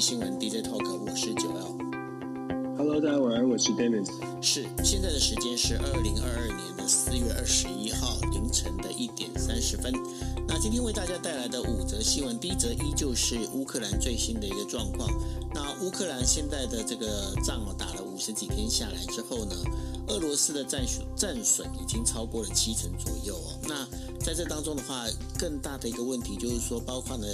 际新闻 DJ Talk，我是九 L。Hello，大家晚安，我是 Dennis。是，现在的时间是二零二二年的四月二十一号凌晨的一点三十分。那今天为大家带来的五则新闻，第一则依旧是乌克兰最新的一个状况。那乌克兰现在的这个仗哦打了五十几天下来之后呢，俄罗斯的战损战损已经超过了七成左右哦。那在这当中的话，更大的一个问题就是说，包括呢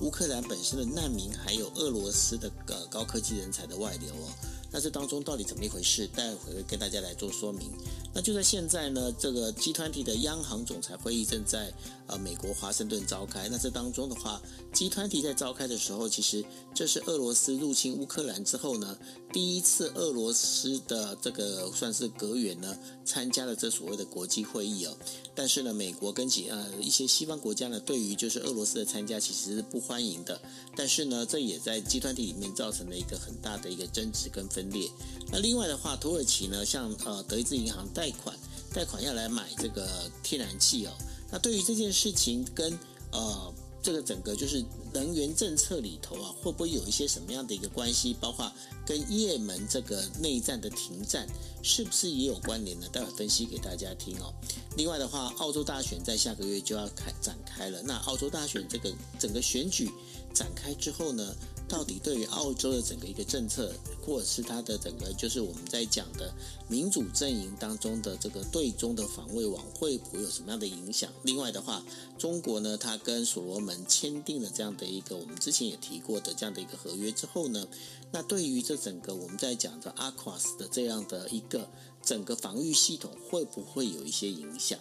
乌克兰本身的难民，还有俄罗斯的呃高科技人才的外流哦。那这当中到底怎么一回事？待会会跟大家来做说明。那就在现在呢，这个 G20 的央行总裁会议正在呃美国华盛顿召开。那这当中的话，G20 在召开的时候，其实这是俄罗斯入侵乌克兰之后呢，第一次俄罗斯的这个算是阁员呢参加了这所谓的国际会议哦。但是呢，美国跟几呃一些西方国家呢，对于就是俄罗斯的参加其实是不欢迎的。但是呢，这也在 G20 里面造成了一个很大的一个争执跟分。裂。那另外的话，土耳其呢，像呃德意志银行贷款，贷款要来买这个天然气哦。那对于这件事情跟呃这个整个就是能源政策里头啊，会不会有一些什么样的一个关系？包括跟叶门这个内战的停战，是不是也有关联呢？待会分析给大家听哦。另外的话，澳洲大选在下个月就要开展开了。那澳洲大选这个整个选举展开之后呢，到底对于澳洲的整个一个政策，或者是它的整个就是我们在讲的民主阵营当中的这个对中的防卫网，会不会有什么样的影响？另外的话，中国呢，它跟所罗门签订了这样的一个我们之前也提过的这样的一个合约之后呢，那对于这整个我们在讲的 AUKUS 的这样的一个整个防御系统，会不会有一些影响？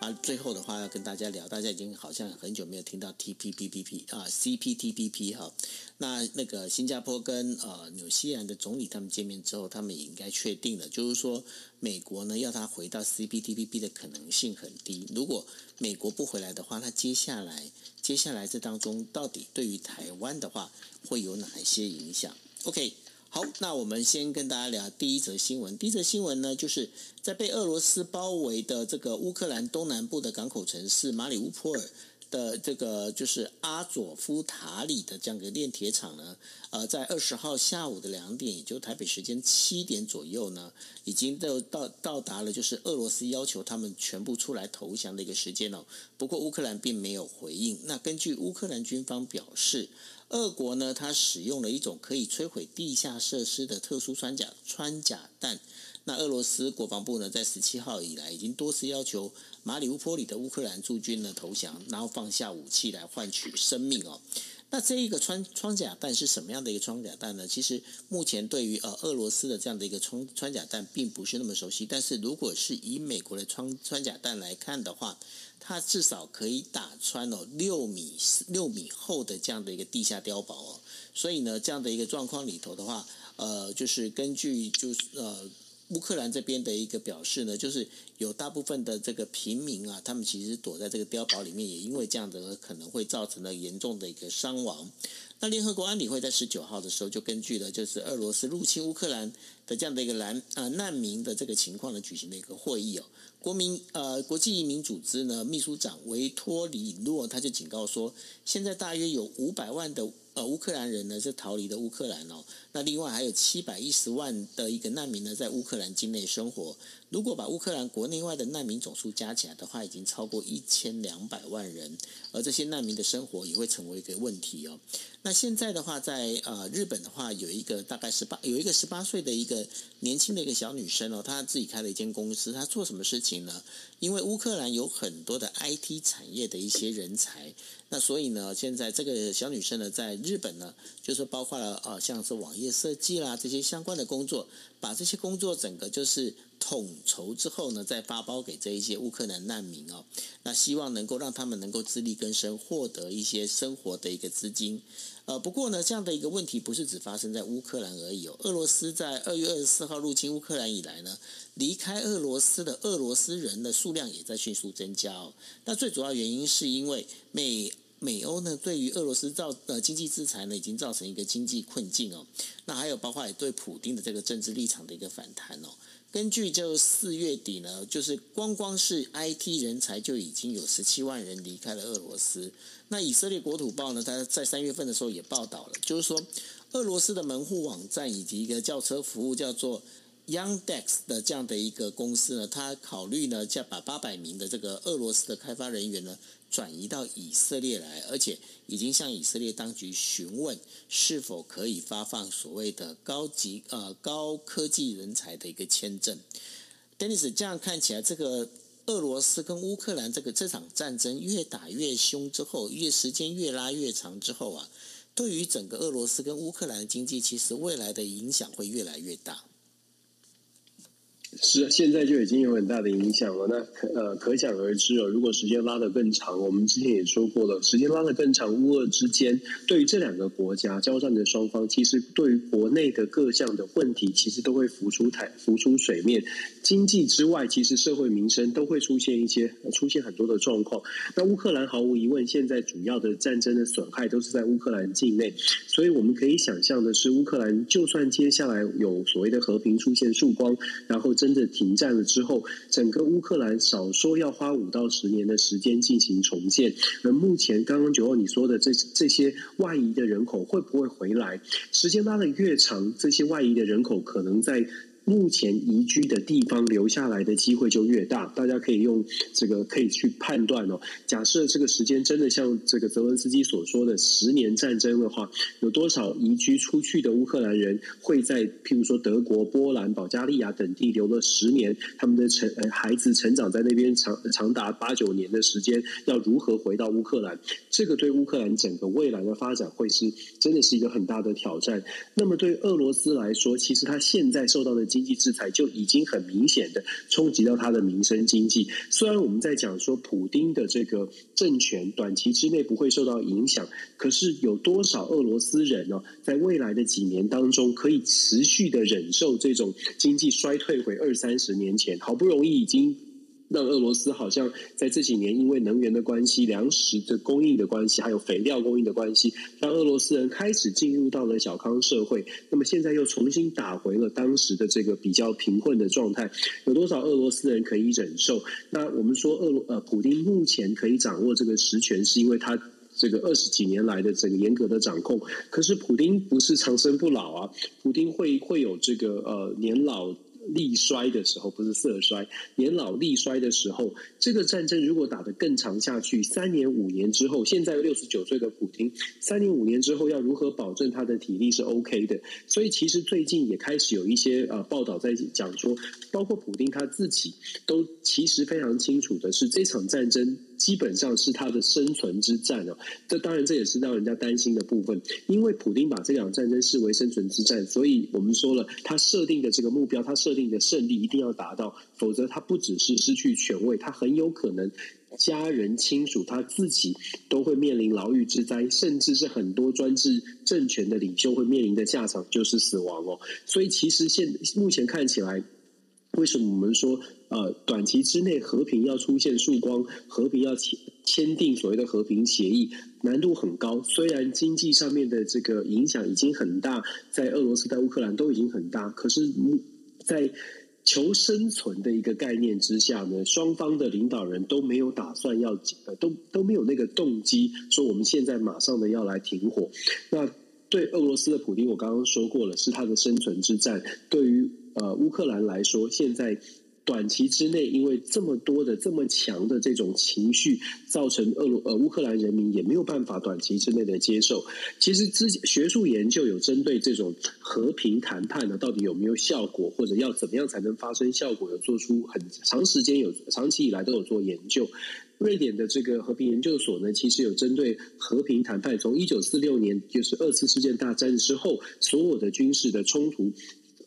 啊，最后的话要跟大家聊，大家已经好像很久没有听到 TPPPP 啊，CPTPP 哈。那那个新加坡跟呃纽西兰的总理他们见面之后，他们也应该确定了，就是说美国呢要他回到 CPTPP 的可能性很低。如果美国不回来的话，那接下来接下来这当中到底对于台湾的话会有哪一些影响？OK。好，那我们先跟大家聊第一则新闻。第一则新闻呢，就是在被俄罗斯包围的这个乌克兰东南部的港口城市马里乌波尔的这个就是阿佐夫塔里的这样一个炼铁厂呢，呃，在二十号下午的两点，也就台北时间七点左右呢，已经到到到达了，就是俄罗斯要求他们全部出来投降的一个时间哦。不过乌克兰并没有回应。那根据乌克兰军方表示。俄国呢，它使用了一种可以摧毁地下设施的特殊穿甲穿甲弹。那俄罗斯国防部呢，在十七号以来，已经多次要求马里乌波里的乌克兰驻军呢投降，然后放下武器来换取生命哦。那这一个穿穿甲弹是什么样的一个穿甲弹呢？其实目前对于呃俄罗斯的这样的一个穿穿甲弹并不是那么熟悉，但是如果是以美国的穿穿甲弹来看的话，它至少可以打穿哦六米六米厚的这样的一个地下碉堡哦，所以呢，这样的一个状况里头的话，呃，就是根据就是呃。乌克兰这边的一个表示呢，就是有大部分的这个平民啊，他们其实躲在这个碉堡里面，也因为这样的可能会造成了严重的一个伤亡。那联合国安理会在十九号的时候就根据了就是俄罗斯入侵乌克兰的这样的一个难啊难民的这个情况呢，举行了一个会议哦。国民呃国际移民组织呢秘书长维托里诺他就警告说，现在大约有五百万的。乌克兰人呢是逃离的乌克兰哦，那另外还有七百一十万的一个难民呢在乌克兰境内生活。如果把乌克兰国内外的难民总数加起来的话，已经超过一千两百万人，而这些难民的生活也会成为一个问题哦。那现在的话在，呃日本的话，有一个大概十八有一个十八岁的一个年轻的一个小女生哦，她自己开了一间公司，她做什么事情呢？因为乌克兰有很多的 IT 产业的一些人才，那所以呢，现在这个小女生呢，在日本呢，就是包括了呃，像是网页设计啦这些相关的工作，把这些工作整个就是统筹之后呢，再发包给这一些乌克兰难民哦。那希望能够让他们能够自力更生，获得一些生活的一个资金。呃，不过呢，这样的一个问题不是只发生在乌克兰而已哦。俄罗斯在二月二十四号入侵乌克兰以来呢，离开俄罗斯的俄罗斯人的数量也在迅速增加哦。那最主要原因是因为美。美欧呢，对于俄罗斯造呃经济制裁呢，已经造成一个经济困境哦。那还有包括也对普丁的这个政治立场的一个反弹哦。根据就四月底呢，就是光光是 IT 人才就已经有十七万人离开了俄罗斯。那以色列国土报呢，它在三月份的时候也报道了，就是说俄罗斯的门户网站以及一个叫车服务叫做。Youngdex 的这样的一个公司呢，他考虑呢，再把八百名的这个俄罗斯的开发人员呢转移到以色列来，而且已经向以色列当局询问是否可以发放所谓的高级呃高科技人才的一个签证。Dennis，这样看起来，这个俄罗斯跟乌克兰这个这场战争越打越凶之后，越时间越拉越长之后啊，对于整个俄罗斯跟乌克兰的经济，其实未来的影响会越来越大。是，现在就已经有很大的影响了。那可呃，可想而知哦。如果时间拉得更长，我们之前也说过了，时间拉得更长，乌俄之间对于这两个国家交战的双方，其实对于国内的各项的问题，其实都会浮出台浮出水面。经济之外，其实社会民生都会出现一些出现很多的状况。那乌克兰毫无疑问，现在主要的战争的损害都是在乌克兰境内，所以我们可以想象的是，乌克兰就算接下来有所谓的和平出现曙光，然后。真的停战了之后，整个乌克兰少说要花五到十年的时间进行重建。那目前刚刚九号你说的这这些外移的人口会不会回来？时间拉的越长，这些外移的人口可能在。目前移居的地方留下来的机会就越大，大家可以用这个可以去判断哦。假设这个时间真的像这个泽文斯基所说的十年战争的话，有多少移居出去的乌克兰人会在譬如说德国、波兰、保加利亚等地留了十年？他们的成孩子成长在那边长长达八九年的时间，要如何回到乌克兰？这个对乌克兰整个未来的发展会是真的是一个很大的挑战。那么对俄罗斯来说，其实他现在受到的经济制裁就已经很明显的冲击到他的民生经济。虽然我们在讲说普丁的这个政权短期之内不会受到影响，可是有多少俄罗斯人呢？在未来的几年当中，可以持续的忍受这种经济衰退回二三十年前？好不容易已经。让俄罗斯好像在这几年因为能源的关系、粮食的供应的关系，还有肥料供应的关系，让俄罗斯人开始进入到了小康社会。那么现在又重新打回了当时的这个比较贫困的状态。有多少俄罗斯人可以忍受？那我们说，俄罗呃，普丁目前可以掌握这个实权，是因为他这个二十几年来的整个严格的掌控。可是普丁不是长生不老啊，普丁会会有这个呃年老。力衰的时候，不是色衰，年老力衰的时候，这个战争如果打得更长下去，三年五年之后，现在六十九岁的普丁，三年五年之后要如何保证他的体力是 OK 的？所以其实最近也开始有一些呃报道在讲说，包括普丁他自己都其实非常清楚的是，这场战争基本上是他的生存之战哦。这当然这也是让人家担心的部分，因为普丁把这场战争视为生存之战，所以我们说了，他设定的这个目标，他设定。的胜利一定要达到，否则他不只是失去权位，他很有可能家人亲属他自己都会面临牢狱之灾，甚至是很多专制政权的领袖会面临的下场就是死亡哦。所以其实现目前看起来，为什么我们说呃短期之内和平要出现曙光，和平要签签订所谓的和平协议，难度很高。虽然经济上面的这个影响已经很大，在俄罗斯、在乌克兰都已经很大，可是。在求生存的一个概念之下呢，双方的领导人都没有打算要，都都没有那个动机说我们现在马上的要来停火。那对俄罗斯的普丁，我刚刚说过了，是他的生存之战。对于呃乌克兰来说，现在。短期之内，因为这么多的这么强的这种情绪，造成俄罗呃乌克兰人民也没有办法短期之内的接受。其实之学术研究有针对这种和平谈判呢，到底有没有效果，或者要怎么样才能发生效果，有做出很长时间有长期以来都有做研究。瑞典的这个和平研究所呢，其实有针对和平谈判，从一九四六年就是二次世界大战之后所有的军事的冲突。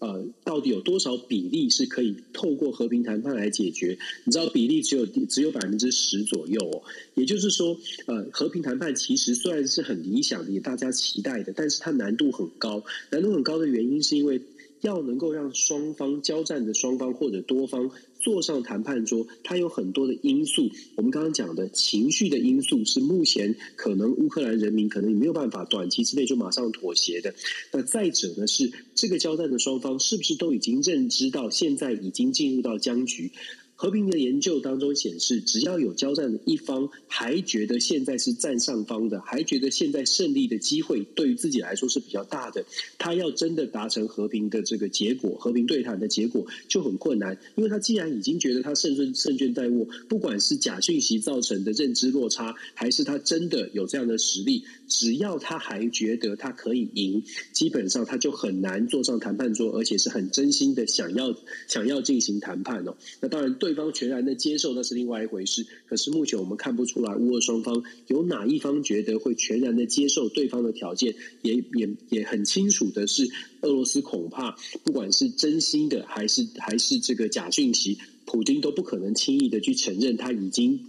呃，到底有多少比例是可以透过和平谈判来解决？你知道比例只有只有百分之十左右哦。也就是说，呃，和平谈判其实虽然是很理想的，也大家期待的，但是它难度很高。难度很高的原因是因为。要能够让双方交战的双方或者多方坐上谈判桌，它有很多的因素。我们刚刚讲的情绪的因素是目前可能乌克兰人民可能也没有办法短期之内就马上妥协的。那再者呢，是这个交战的双方是不是都已经认知到现在已经进入到僵局？和平的研究当中显示，只要有交战的一方还觉得现在是占上方的，还觉得现在胜利的机会对于自己来说是比较大的，他要真的达成和平的这个结果，和平对谈的结果就很困难，因为他既然已经觉得他胜顺胜券在握，不管是假讯息造成的认知落差，还是他真的有这样的实力，只要他还觉得他可以赢，基本上他就很难坐上谈判桌，而且是很真心的想要想要进行谈判哦。那当然对。对方全然的接受那是另外一回事，可是目前我们看不出来乌俄双方有哪一方觉得会全然的接受对方的条件，也也也很清楚的是，俄罗斯恐怕不管是真心的还是还是这个假讯息，普京都不可能轻易的去承认他已经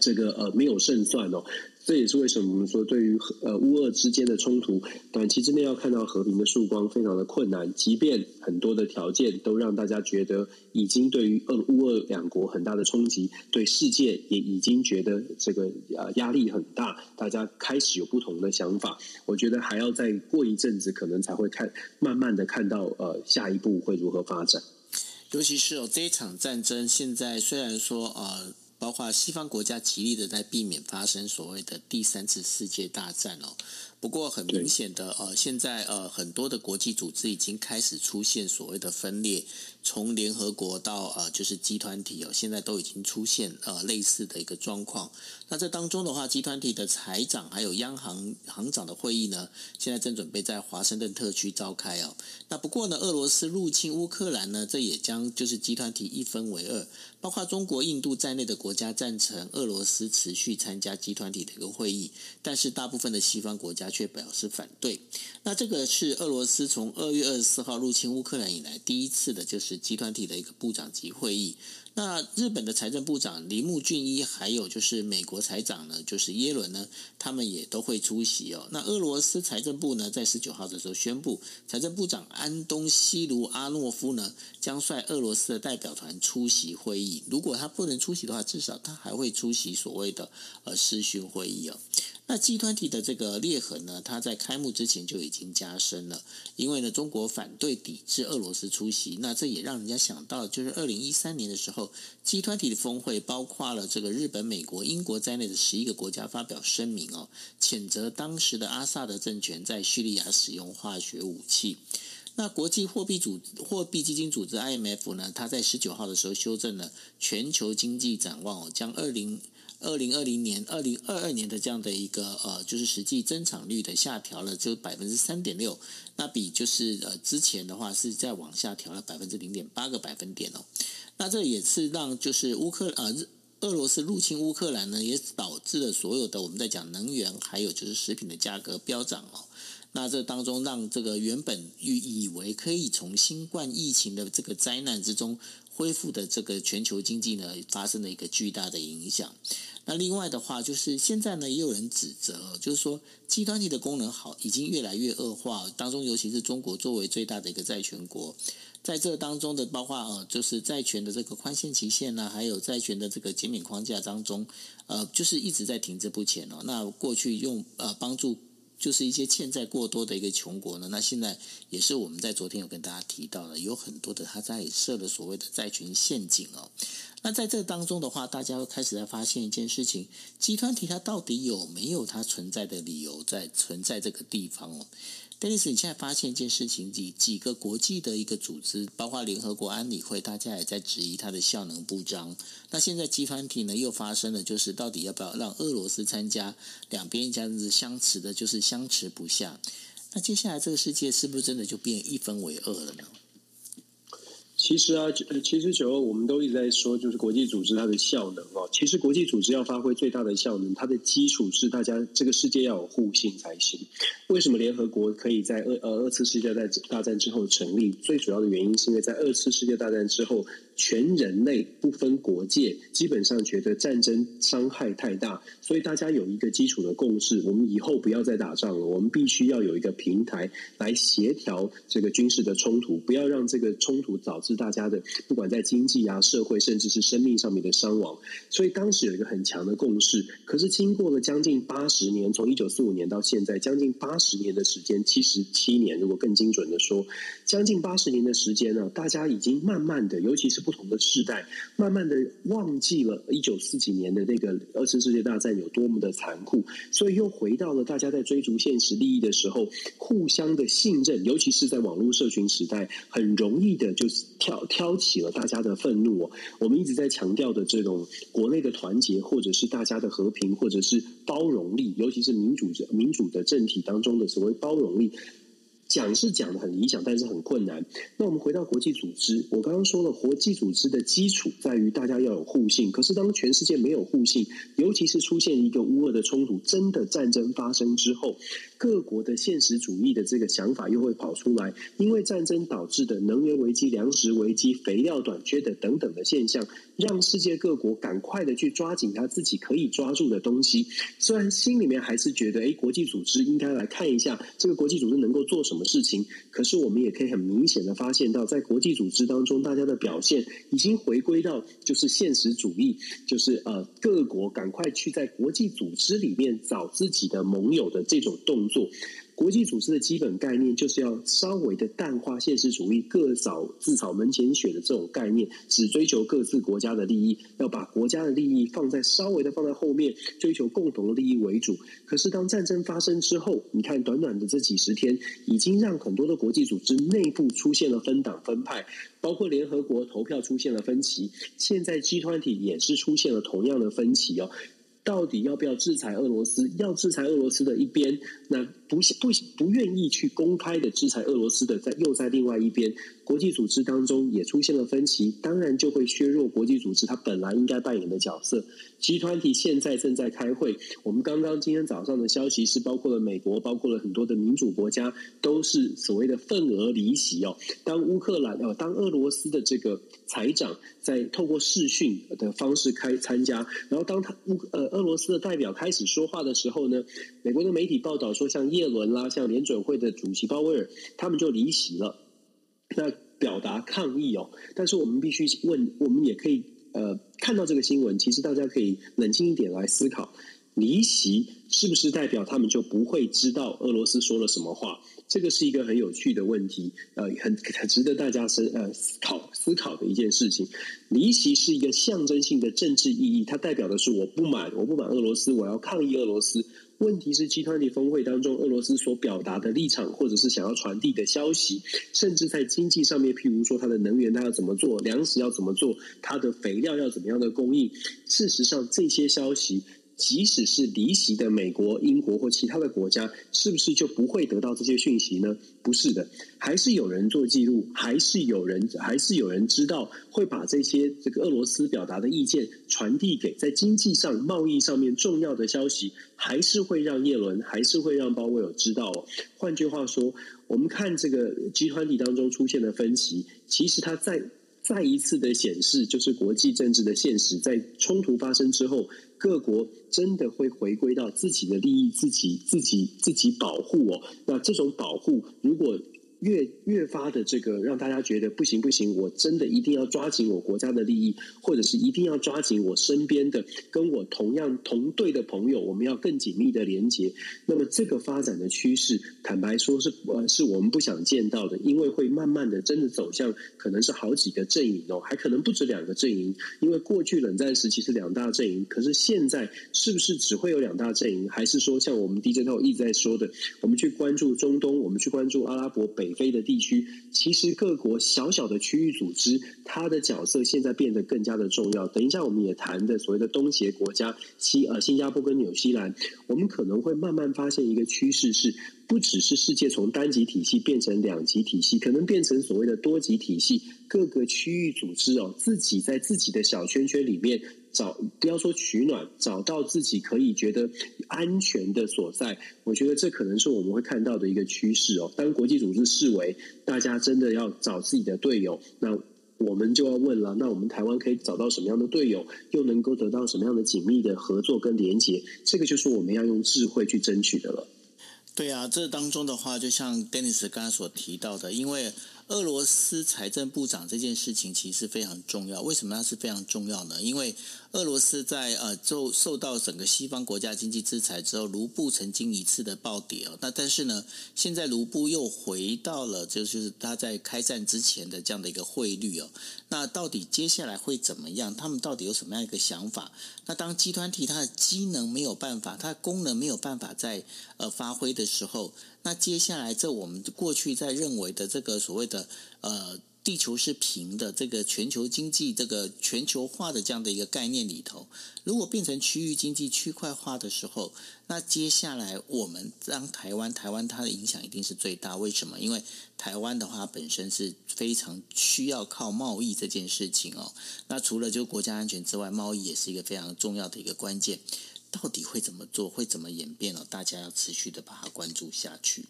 这个呃没有胜算哦。这也是为什么我们说，对于呃乌俄之间的冲突，短期之内要看到和平的曙光非常的困难。即便很多的条件都让大家觉得已经对于俄乌俄两国很大的冲击，对世界也已经觉得这个呃压力很大，大家开始有不同的想法。我觉得还要再过一阵子，可能才会看慢慢的看到呃下一步会如何发展。尤其是哦这一场战争，现在虽然说呃。包括西方国家极力的在避免发生所谓的第三次世界大战哦。不过很明显的，呃，现在呃很多的国际组织已经开始出现所谓的分裂，从联合国到呃就是集团体哦，现在都已经出现呃类似的一个状况。那这当中的话，集团体的财长还有央行行长的会议呢，现在正准备在华盛顿特区召开哦。那不过呢，俄罗斯入侵乌克兰呢，这也将就是集团体一分为二，包括中国、印度在内的国家赞成俄罗斯持续参加集团体的一个会议，但是大部分的西方国家。他却表示反对。那这个是俄罗斯从二月二十四号入侵乌克兰以来第一次的，就是集团体的一个部长级会议。那日本的财政部长铃木俊一，还有就是美国财长呢，就是耶伦呢，他们也都会出席哦。那俄罗斯财政部呢，在十九号的时候宣布，财政部长安东西卢阿诺夫呢，将率俄罗斯的代表团出席会议。如果他不能出席的话，至少他还会出席所谓的呃视讯会议哦。那集团体的这个裂痕呢，它在开幕之前就已经加深了，因为呢，中国反对抵制俄罗斯出席，那这也让人家想到，就是二零一三年的时候，集团体的峰会包括了这个日本、美国、英国在内的十一个国家发表声明哦，谴责当时的阿萨德政权在叙利亚使用化学武器。那国际货币组货币基金组织 IMF 呢，它在十九号的时候修正了全球经济展望哦，将二零。二零二零年、二零二二年的这样的一个呃，就是实际增长率的下调了，就百分之三点六，那比就是呃之前的话是再往下调了百分之零点八个百分点哦。那这也是让就是乌克呃俄罗斯入侵乌克兰呢，也导致了所有的我们在讲能源还有就是食品的价格飙涨哦。那这当中让这个原本预以为可以从新冠疫情的这个灾难之中。恢复的这个全球经济呢，发生了一个巨大的影响。那另外的话，就是现在呢，也有人指责，就是说集团体的功能好，已经越来越恶化。当中，尤其是中国作为最大的一个债权国，在这当中的包括呃，就是债权的这个宽限期限呢，还有债权的这个减免框架当中，呃，就是一直在停滞不前哦。那过去用呃帮助。就是一些欠债过多的一个穷国呢，那现在也是我们在昨天有跟大家提到的，有很多的他在设了所谓的债权陷阱哦。那在这当中的话，大家又开始在发现一件事情：集团体它到底有没有它存在的理由在存在这个地方哦？丹尼斯，你现在发现一件事情，几几个国际的一个组织，包括联合国安理会，大家也在质疑它的效能不彰。那现在集团体呢又发生了，就是到底要不要让俄罗斯参加？两边这样子相持的，就是相持不下。那接下来这个世界是不是真的就变一分为二了呢？其实啊，其实九二我们都一直在说，就是国际组织它的效能哦。其实国际组织要发挥最大的效能，它的基础是大家这个世界要有互信才行。为什么联合国可以在二呃二次世界大大战之后成立？最主要的原因是因为在二次世界大战之后。全人类不分国界，基本上觉得战争伤害太大，所以大家有一个基础的共识：我们以后不要再打仗了。我们必须要有一个平台来协调这个军事的冲突，不要让这个冲突导致大家的不管在经济啊、社会，甚至是生命上面的伤亡。所以当时有一个很强的共识。可是经过了将近八十年，从一九四五年到现在，将近八十年的时间，七十七年，如果更精准的说，将近八十年的时间呢，大家已经慢慢的，尤其是不同的世代，慢慢的忘记了一九四几年的那个二次世界大战有多么的残酷，所以又回到了大家在追逐现实利益的时候，互相的信任，尤其是在网络社群时代，很容易的就挑挑起了大家的愤怒。我们一直在强调的这种国内的团结，或者是大家的和平，或者是包容力，尤其是民主者民主的政体当中的所谓包容力。讲是讲的很理想，但是很困难。那我们回到国际组织，我刚刚说了，国际组织的基础在于大家要有互信。可是当全世界没有互信，尤其是出现一个乌俄的冲突，真的战争发生之后，各国的现实主义的这个想法又会跑出来，因为战争导致的能源危机、粮食危机、肥料短缺的等等的现象，让世界各国赶快的去抓紧他自己可以抓住的东西。虽然心里面还是觉得，哎，国际组织应该来看一下这个国际组织能够做什么什么事情。可是我们也可以很明显的发现到，在国际组织当中，大家的表现已经回归到就是现实主义，就是呃各国赶快去在国际组织里面找自己的盟友的这种动作。国际组织的基本概念就是要稍微的淡化现实主义，各扫自扫门前雪的这种概念，只追求各自国家的利益，要把国家的利益放在稍微的放在后面，追求共同的利益为主。可是当战争发生之后，你看短短的这几十天，已经让很多的国际组织内部出现了分党分派，包括联合国投票出现了分歧，现在集团体也是出现了同样的分歧哦。到底要不要制裁俄罗斯？要制裁俄罗斯的一边，那不不不愿意去公开的制裁俄罗斯的，在又在另外一边，国际组织当中也出现了分歧，当然就会削弱国际组织它本来应该扮演的角色。集团体现在正在开会，我们刚刚今天早上的消息是，包括了美国，包括了很多的民主国家，都是所谓的份额离席哦。当乌克兰哦，当俄罗斯的这个财长在透过视讯的方式开参加，然后当他乌呃。俄罗斯的代表开始说话的时候呢，美国的媒体报道说，像叶伦啦，像联准会的主席鲍威尔，他们就离席了，那表达抗议哦。但是我们必须问，我们也可以呃看到这个新闻，其实大家可以冷静一点来思考，离席是不是代表他们就不会知道俄罗斯说了什么话？这个是一个很有趣的问题，呃，很很值得大家思呃思考思考的一件事情。离席是一个象征性的政治意义，它代表的是我不满，我不满俄罗斯，我要抗议俄罗斯。问题是集团级峰会当中，俄罗斯所表达的立场，或者是想要传递的消息，甚至在经济上面，譬如说它的能源它要怎么做，粮食要怎么做，它的肥料要怎么样的供应。事实上，这些消息。即使是离席的美国、英国或其他的国家，是不是就不会得到这些讯息呢？不是的，还是有人做记录，还是有人，还是有人知道，会把这些这个俄罗斯表达的意见传递给在经济上、贸易上面重要的消息，还是会让叶伦，还是会让鲍威尔知道哦。换句话说，我们看这个集团体当中出现的分歧，其实它在。再一次的显示，就是国际政治的现实，在冲突发生之后，各国真的会回归到自己的利益，自己自己自己保护哦。那这种保护，如果越越发的这个让大家觉得不行不行，我真的一定要抓紧我国家的利益，或者是一定要抓紧我身边的跟我同样同队的朋友，我们要更紧密的连接。那么这个发展的趋势，坦白说是呃是我们不想见到的，因为会慢慢的真的走向可能是好几个阵营哦，还可能不止两个阵营。因为过去冷战时期是两大阵营，可是现在是不是只会有两大阵营，还是说像我们 DJ 套一直在说的，我们去关注中东，我们去关注阿拉伯北。北非的地区，其实各国小小的区域组织，它的角色现在变得更加的重要。等一下，我们也谈的所谓的东协国家，西呃新加坡跟纽西兰，我们可能会慢慢发现一个趋势是，不只是世界从单极体系变成两极体系，可能变成所谓的多极体系，各个区域组织哦，自己在自己的小圈圈里面。找不要说取暖，找到自己可以觉得安全的所在，我觉得这可能是我们会看到的一个趋势哦。当国际组织视为大家真的要找自己的队友，那我们就要问了：那我们台湾可以找到什么样的队友，又能够得到什么样的紧密的合作跟连结？这个就是我们要用智慧去争取的了。对啊，这当中的话，就像 Dennis 刚才所提到的，因为。俄罗斯财政部长这件事情其实非常重要，为什么它是非常重要呢？因为俄罗斯在呃受受到整个西方国家经济制裁之后，卢布曾经一次的暴跌哦。那但是呢，现在卢布又回到了就是它在开战之前的这样的一个汇率哦。那到底接下来会怎么样？他们到底有什么样一个想法？那当集团体它的机能没有办法，它的功能没有办法在呃发挥的时候。那接下来，这我们过去在认为的这个所谓的呃，地球是平的，这个全球经济这个全球化的这样的一个概念里头，如果变成区域经济区块化的时候，那接下来我们当台湾，台湾它的影响一定是最大。为什么？因为台湾的话本身是非常需要靠贸易这件事情哦。那除了就国家安全之外，贸易也是一个非常重要的一个关键。到底会怎么做？会怎么演变呢？大家要持续的把它关注下去。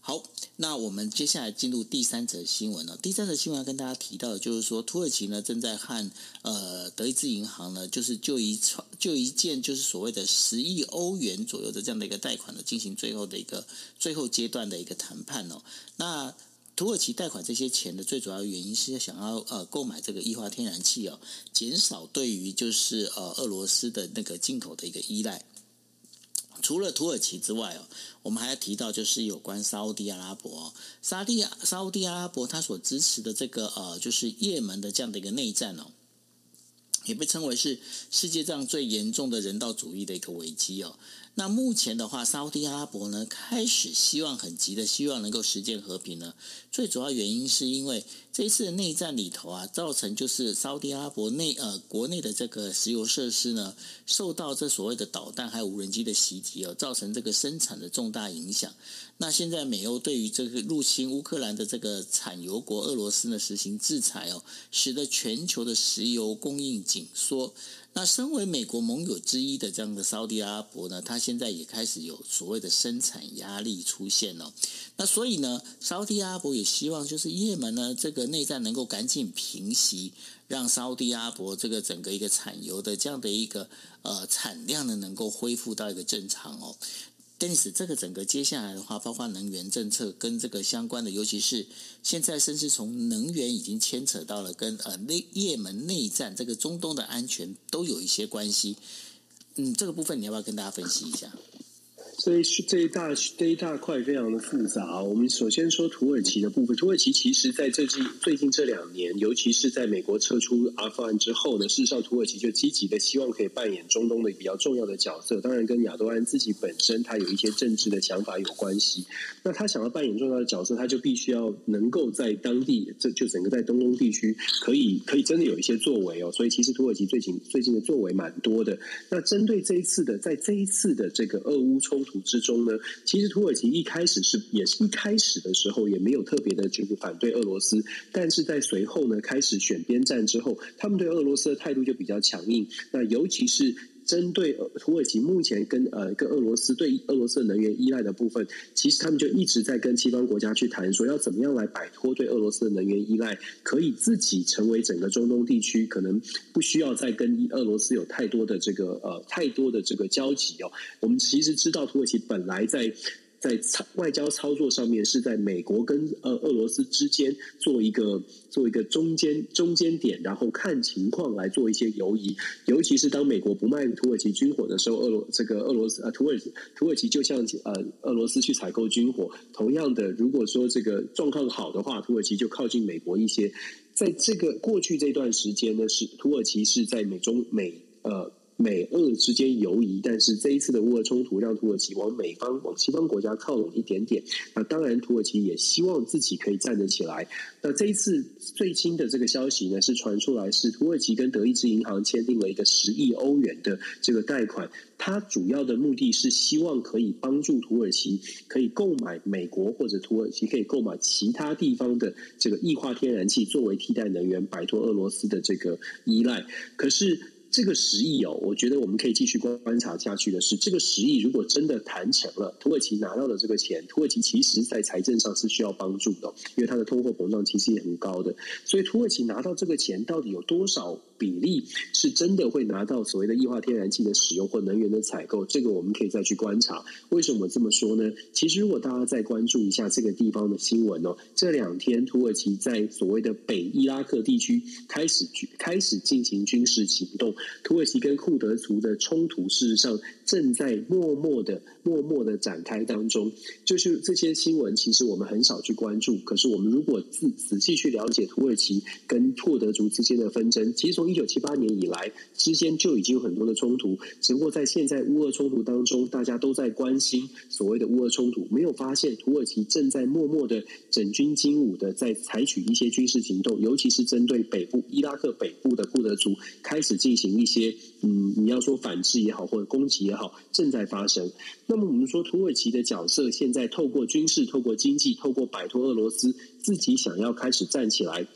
好，那我们接下来进入第三则新闻了。第三则新闻要跟大家提到的就是说，土耳其呢正在和呃德意志银行呢，就是就一就一件就是所谓的十亿欧元左右的这样的一个贷款呢，进行最后的一个最后阶段的一个谈判哦。那土耳其贷款这些钱的最主要原因是想要呃购买这个液化天然气哦，减少对于就是呃俄罗斯的那个进口的一个依赖。除了土耳其之外哦，我们还要提到就是有关沙乌地阿拉伯，沙地沙乌地阿拉伯他所支持的这个呃就是也门的这样的一个内战哦，也被称为是世界上最严重的人道主义的一个危机哦。那目前的话，沙乌地阿拉伯呢开始希望很急的希望能够实现和平呢。最主要原因是因为这一次内战里头啊，造成就是沙乌地阿拉伯内呃国内的这个石油设施呢受到这所谓的导弹还有无人机的袭击哦，造成这个生产的重大影响。那现在美欧对于这个入侵乌克兰的这个产油国俄罗斯呢实行制裁哦，使得全球的石油供应紧缩。那身为美国盟友之一的这样的沙特阿拉伯呢，他现在也开始有所谓的生产压力出现了。那所以呢，沙特阿拉伯也希望就是也门呢这个内战能够赶紧平息，让沙特阿拉伯这个整个一个产油的这样的一个呃产量呢能够恢复到一个正常哦。Denis，这个整个接下来的话，包括能源政策跟这个相关的，尤其是现在甚至从能源已经牵扯到了跟呃内也门内战，这个中东的安全都有一些关系。嗯，这个部分你要不要跟大家分析一下？这一这一大这一大块非常的复杂。我们首先说土耳其的部分，土耳其其实在这近最近这两年，尤其是在美国撤出阿富汗之后呢，事实上土耳其就积极的希望可以扮演中东的比较重要的角色。当然，跟亚多安自己本身他有一些政治的想法有关系。那他想要扮演重要的角色，他就必须要能够在当地，这就整个在东东地区可以可以真的有一些作为哦。所以，其实土耳其最近最近的作为蛮多的。那针对这一次的，在这一次的这个俄乌冲突之中呢，其实土耳其一开始是也是一开始的时候也没有特别的这个反对俄罗斯，但是在随后呢开始选边站之后，他们对俄罗斯的态度就比较强硬。那尤其是。针对土耳其目前跟呃跟俄罗斯对俄罗斯能源依赖的部分，其实他们就一直在跟西方国家去谈，说要怎么样来摆脱对俄罗斯的能源依赖，可以自己成为整个中东地区可能不需要再跟俄罗斯有太多的这个呃太多的这个交集哦。我们其实知道土耳其本来在。在操外交操作上面是在美国跟呃俄罗斯之间做一个做一个中间中间点，然后看情况来做一些游移。尤其是当美国不卖土耳其军火的时候，俄罗这个俄罗斯呃土耳其土耳其就像呃俄罗斯去采购军火。同样的，如果说这个状况好的话，土耳其就靠近美国一些。在这个过去这段时间呢，是土耳其是在美中美呃。美俄之间游移，但是这一次的乌俄冲突让土耳其往美方、往西方国家靠拢一点点。那当然，土耳其也希望自己可以站得起来。那这一次最新的这个消息呢，是传出来是土耳其跟德意志银行签订了一个十亿欧元的这个贷款。它主要的目的是希望可以帮助土耳其可以购买美国或者土耳其可以购买其他地方的这个液化天然气作为替代能源，摆脱俄罗斯的这个依赖。可是。这个十亿哦，我觉得我们可以继续观察下去的是，这个十亿如果真的谈成了，土耳其拿到的这个钱，土耳其其实在财政上是需要帮助的，因为它的通货膨胀其实也很高的，所以土耳其拿到这个钱到底有多少比例是真的会拿到所谓的液化天然气的使用或能源的采购？这个我们可以再去观察。为什么这么说呢？其实如果大家再关注一下这个地方的新闻哦，这两天土耳其在所谓的北伊拉克地区开始开始进行军事行动。土耳其跟库德族的冲突，事实上正在默默的、默默的展开当中。就是这些新闻，其实我们很少去关注。可是，我们如果仔仔细去了解土耳其跟库德族之间的纷争，其实从一九七八年以来之间就已经有很多的冲突。只不过在现在乌俄冲突当中，大家都在关心所谓的乌俄冲突，没有发现土耳其正在默默的整军精武的在采取一些军事行动，尤其是针对北部伊拉克北部的库德族开始进行。一些嗯，你要说反制也好，或者攻击也好，正在发生。那那么我们说，土耳其的角色现在透过军事、透过经济、透过摆脱俄罗斯，自己想要开始站起来。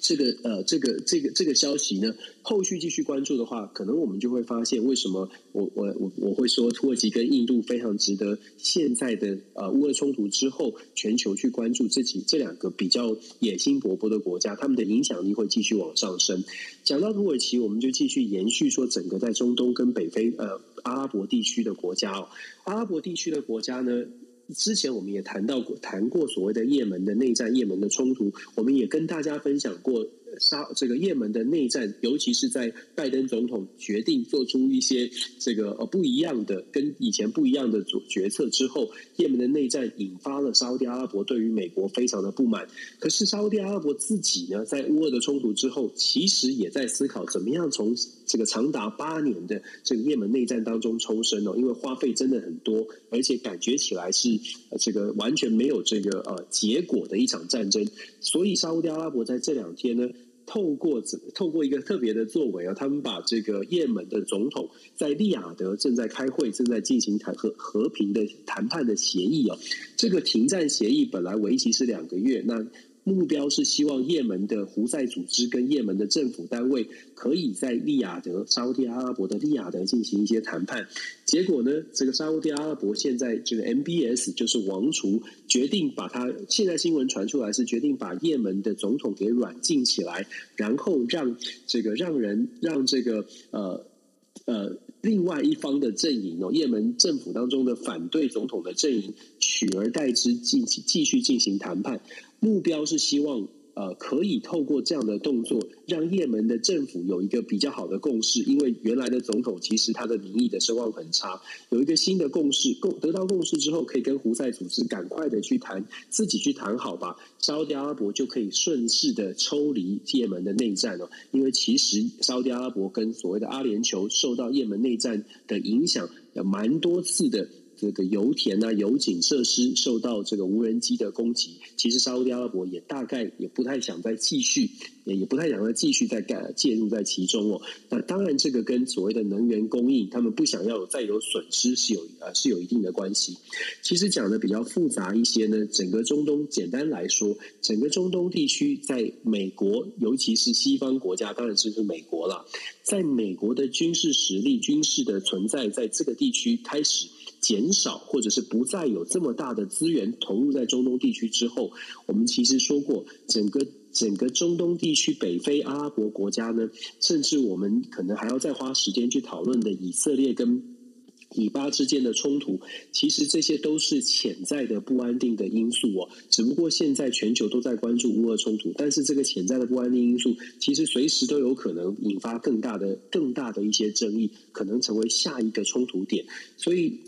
这个呃，这个这个这个消息呢，后续继续关注的话，可能我们就会发现，为什么我我我我会说土耳其跟印度非常值得现在的呃乌俄冲突之后，全球去关注自己这两个比较野心勃勃的国家，他们的影响力会继续往上升。讲到土耳其，我们就继续延续说整个在中东跟北非呃阿拉伯地区的国家哦，阿拉伯地区的国家呢。之前我们也谈到过，谈过所谓的也门的内战、也门的冲突，我们也跟大家分享过。沙这个也门的内战，尤其是在拜登总统决定做出一些这个呃不一样的、跟以前不一样的决策之后，也门的内战引发了沙乌地阿拉伯对于美国非常的不满。可是沙乌地阿拉伯自己呢，在乌俄的冲突之后，其实也在思考怎么样从这个长达八年的这个也门内战当中抽身哦，因为花费真的很多，而且感觉起来是这个完全没有这个呃结果的一场战争。所以沙乌地阿拉伯在这两天呢。透过透过一个特别的作为啊，他们把这个也门的总统在利雅得正在开会，正在进行谈和和平的谈判的协议啊。这个停战协议本来为期是两个月，那。目标是希望也门的胡塞组织跟也门的政府单位可以在利雅得，沙乌地阿拉伯的利雅得进行一些谈判。结果呢，这个沙乌地阿拉伯现在这个 MBS 就是王储决定把他，现在新闻传出来是决定把也门的总统给软禁起来，然后让这个让人让这个呃呃另外一方的阵营哦，也门政府当中的反对总统的阵营取而代之，进行继续进行谈判。目标是希望，呃，可以透过这样的动作，让也门的政府有一个比较好的共识。因为原来的总统其实他的民意的声望很差，有一个新的共识，共得到共识之后，可以跟胡塞组织赶快的去谈，自己去谈好吧。沙乌地阿拉伯就可以顺势的抽离也门的内战了。因为其实沙乌地阿拉伯跟所谓的阿联酋受到也门内战的影响，有蛮多次的。这个油田啊、油井设施受到这个无人机的攻击，其实沙乌地阿拉伯也大概也不太想再继续，也不太想再继续再介介入在其中哦。那当然，这个跟所谓的能源供应，他们不想要再有损失是有呃是有一定的关系。其实讲的比较复杂一些呢，整个中东简单来说，整个中东地区在美国，尤其是西方国家，当然就是美国了，在美国的军事实力、军事的存在，在这个地区开始。减少，或者是不再有这么大的资源投入在中东地区之后，我们其实说过，整个整个中东地区北非阿拉伯国家呢，甚至我们可能还要再花时间去讨论的以色列跟以巴之间的冲突，其实这些都是潜在的不安定的因素哦。只不过现在全球都在关注乌俄冲突，但是这个潜在的不安定因素，其实随时都有可能引发更大的、更大的一些争议，可能成为下一个冲突点。所以，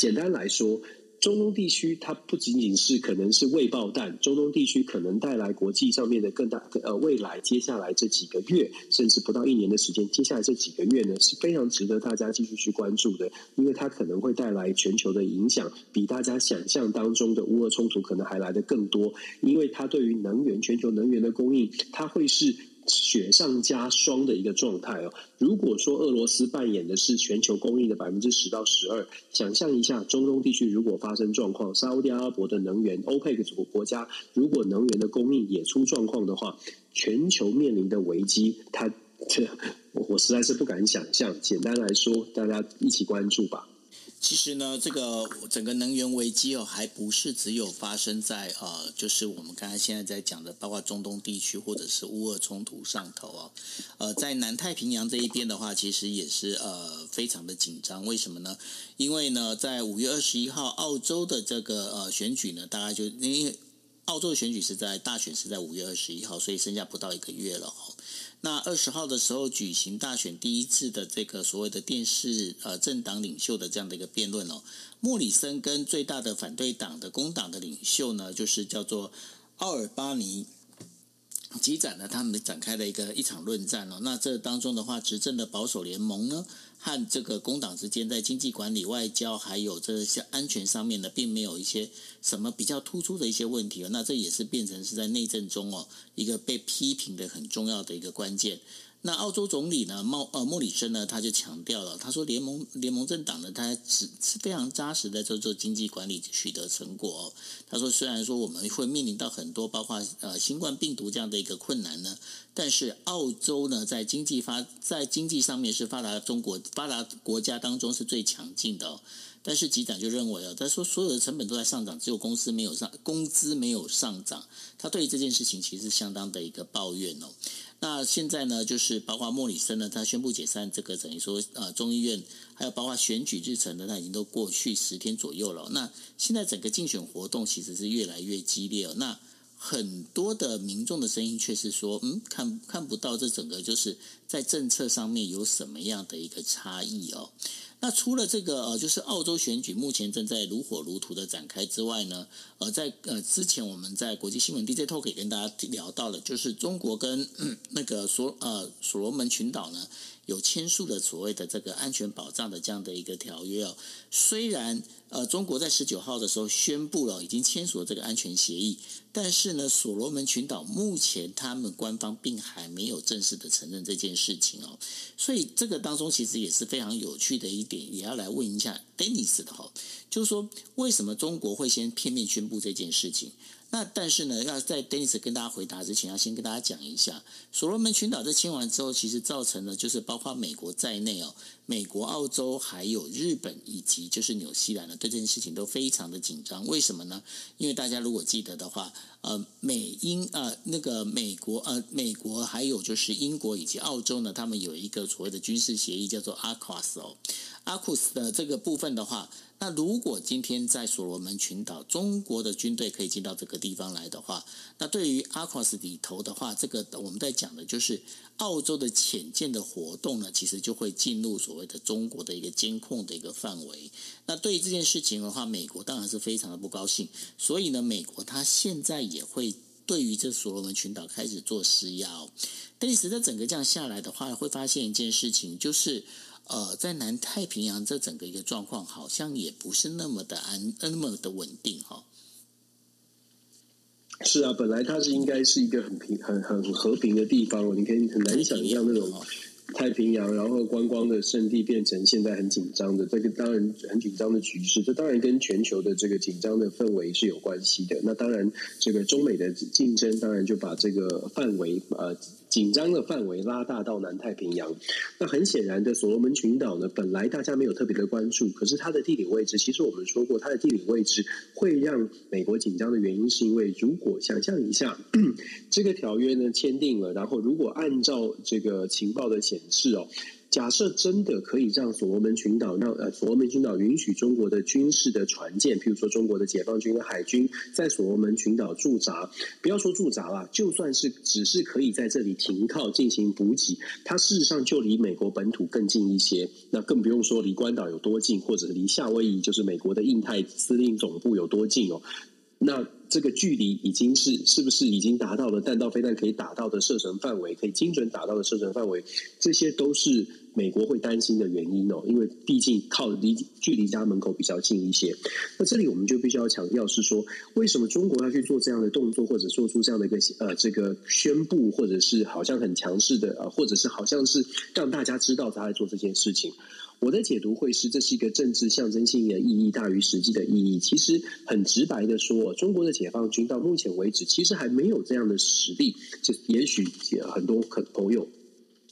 简单来说。中东地区，它不仅仅是可能是未爆弹，中东地区可能带来国际上面的更大呃未来接下来这几个月，甚至不到一年的时间，接下来这几个月呢是非常值得大家继续去关注的，因为它可能会带来全球的影响，比大家想象当中的乌俄冲突可能还来得更多，因为它对于能源全球能源的供应，它会是。雪上加霜的一个状态哦。如果说俄罗斯扮演的是全球供应的百分之十到十二，想象一下中东地区如果发生状况，沙乌地阿拉伯的能源，欧佩克国国家如果能源的供应也出状况的话，全球面临的危机，它这我我实在是不敢想象。简单来说，大家一起关注吧。其实呢，这个整个能源危机哦，还不是只有发生在呃，就是我们刚才现在在讲的，包括中东地区或者是乌俄冲突上头哦。呃，在南太平洋这一边的话，其实也是呃非常的紧张。为什么呢？因为呢，在五月二十一号，澳洲的这个呃选举呢，大概就因为澳洲的选举是在大选是在五月二十一号，所以剩下不到一个月了哦。那二十号的时候举行大选第一次的这个所谓的电视呃政党领袖的这样的一个辩论哦，莫里森跟最大的反对党的工党的领袖呢，就是叫做奥尔巴尼。集展呢，他们展开了一个一场论战哦。那这当中的话，执政的保守联盟呢，和这个工党之间在经济管理、外交还有这些安全上面呢，并没有一些什么比较突出的一些问题。那这也是变成是在内政中哦一个被批评的很重要的一个关键。那澳洲总理呢，莫呃莫里森呢，他就强调了，他说联盟联盟政党呢，他是是非常扎实的在做经济管理取得成果。他说，虽然说我们会面临到很多包括呃新冠病毒这样的一个困难呢，但是澳洲呢，在经济发在经济上面是发达中国发达国家当中是最强劲的。但是局长就认为啊，他说所有的成本都在上涨，只有公司没有上工资没有上涨。他对于这件事情其实相当的一个抱怨哦。那现在呢，就是包括莫里森呢，他宣布解散这个等于说呃众议院，还有包括选举日程呢，他已经都过去十天左右了。那现在整个竞选活动其实是越来越激烈哦。那很多的民众的声音却是说，嗯，看看不到这整个就是在政策上面有什么样的一个差异哦。那除了这个呃，就是澳洲选举目前正在如火如荼的展开之外呢，呃，在呃之前我们在国际新闻 DJ Talk 也跟大家聊到了，就是中国跟那个所呃所罗门群岛呢。有签署的所谓的这个安全保障的这样的一个条约哦，虽然呃中国在十九号的时候宣布了已经签署了这个安全协议，但是呢，所罗门群岛目前他们官方并还没有正式的承认这件事情哦，所以这个当中其实也是非常有趣的一点，也要来问一下 Dennis 的哈，就是说为什么中国会先片面宣布这件事情？那但是呢，要在 Dennis 跟大家回答之前，要先跟大家讲一下，所罗门群岛在签完之后，其实造成了就是包括美国在内哦，美国、澳洲还有日本以及就是纽西兰呢，对这件事情都非常的紧张。为什么呢？因为大家如果记得的话，呃，美英呃那个美国呃美国还有就是英国以及澳洲呢，他们有一个所谓的军事协议叫做 AUKUS 哦，AUKUS 的这个部分的话。那如果今天在所罗门群岛，中国的军队可以进到这个地方来的话，那对于阿库斯里头的话，这个我们在讲的就是澳洲的潜舰的活动呢，其实就会进入所谓的中国的一个监控的一个范围。那对于这件事情的话，美国当然是非常的不高兴，所以呢，美国它现在也会对于这所罗门群岛开始做施压哦。但是在整个这样下来的话，会发现一件事情就是。呃，在南太平洋这整个一个状况，好像也不是那么的安，那么的稳定哈。是啊，本来它是应该是一个很平、很很和平的地方，你可以很难想象那种太平洋，然后观光的圣地变成现在很紧张的，这个当然很紧张的局势，这当然跟全球的这个紧张的氛围是有关系的。那当然，这个中美的竞争，当然就把这个范围呃。紧张的范围拉大到南太平洋，那很显然的，所罗门群岛呢，本来大家没有特别的关注，可是它的地理位置，其实我们说过，它的地理位置会让美国紧张的原因，是因为如果想象一下，这个条约呢签订了，然后如果按照这个情报的显示哦。假设真的可以让所罗门群岛让呃所罗门群岛允许中国的军事的船舰，譬如说中国的解放军的海军在所罗门群岛驻扎，不要说驻扎了，就算是只是可以在这里停靠进行补给，它事实上就离美国本土更近一些。那更不用说离关岛有多近，或者是离夏威夷就是美国的印太司令总部有多近哦。那这个距离已经是是不是已经达到了弹道飞弹可以打到的射程范围，可以精准打到的射程范围？这些都是美国会担心的原因哦，因为毕竟靠离距离家门口比较近一些。那这里我们就必须要强调是说，为什么中国要去做这样的动作，或者做出这样的一个呃这个宣布，或者是好像很强势的啊，或者是好像是让大家知道他在做这件事情。我的解读会是，这是一个政治象征性的意义大于实际的意义。其实很直白的说，中国的解放军到目前为止其实还没有这样的实力。就也许很多可朋友，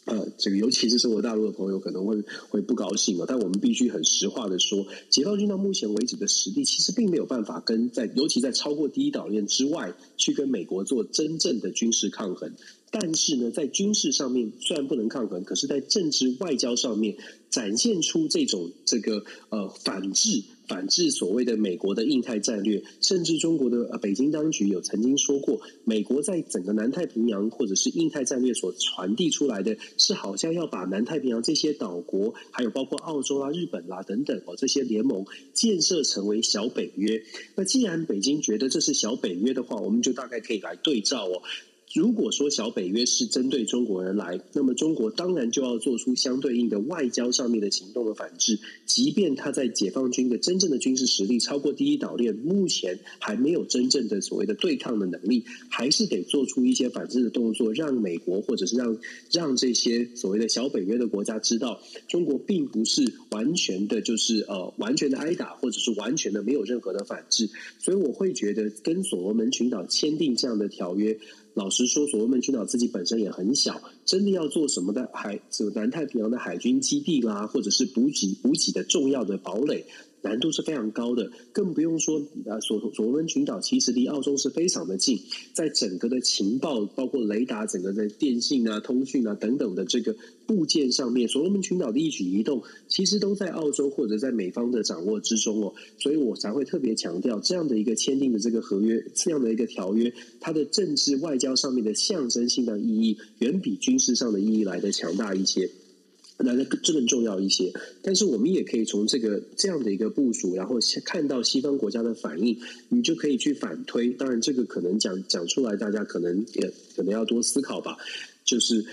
呃，这个尤其是中国大陆的朋友可能会会不高兴啊。但我们必须很实话的说，解放军到目前为止的实力其实并没有办法跟在，尤其在超过第一岛链之外，去跟美国做真正的军事抗衡。但是呢，在军事上面虽然不能抗衡，可是，在政治外交上面展现出这种这个呃反制、反制所谓的美国的印太战略，甚至中国的呃北京当局有曾经说过，美国在整个南太平洋或者是印太战略所传递出来的是，好像要把南太平洋这些岛国，还有包括澳洲啊、日本啦、等等哦这些联盟建设成为小北约。那既然北京觉得这是小北约的话，我们就大概可以来对照哦。如果说小北约是针对中国而来，那么中国当然就要做出相对应的外交上面的行动的反制。即便他在解放军的真正的军事实力超过第一岛链，目前还没有真正的所谓的对抗的能力，还是得做出一些反制的动作，让美国或者是让让这些所谓的小北约的国家知道，中国并不是完全的，就是呃完全的挨打，或者是完全的没有任何的反制。所以我会觉得跟所罗门群岛签订这样的条约。老实说，所谓曼群岛自己本身也很小，真的要做什么的海，就南太平洋的海军基地啦，或者是补给补给的重要的堡垒。难度是非常高的，更不用说啊，所所罗门群岛其实离澳洲是非常的近，在整个的情报，包括雷达，整个的电信啊、通讯啊等等的这个部件上面，所罗门群岛的一举一动，其实都在澳洲或者在美方的掌握之中哦，所以我才会特别强调这样的一个签订的这个合约，这样的一个条约，它的政治外交上面的象征性的意义，远比军事上的意义来得强大一些。那这更重要一些，但是我们也可以从这个这样的一个部署，然后看到西方国家的反应，你就可以去反推。当然，这个可能讲讲出来，大家可能也可能要多思考吧，就是。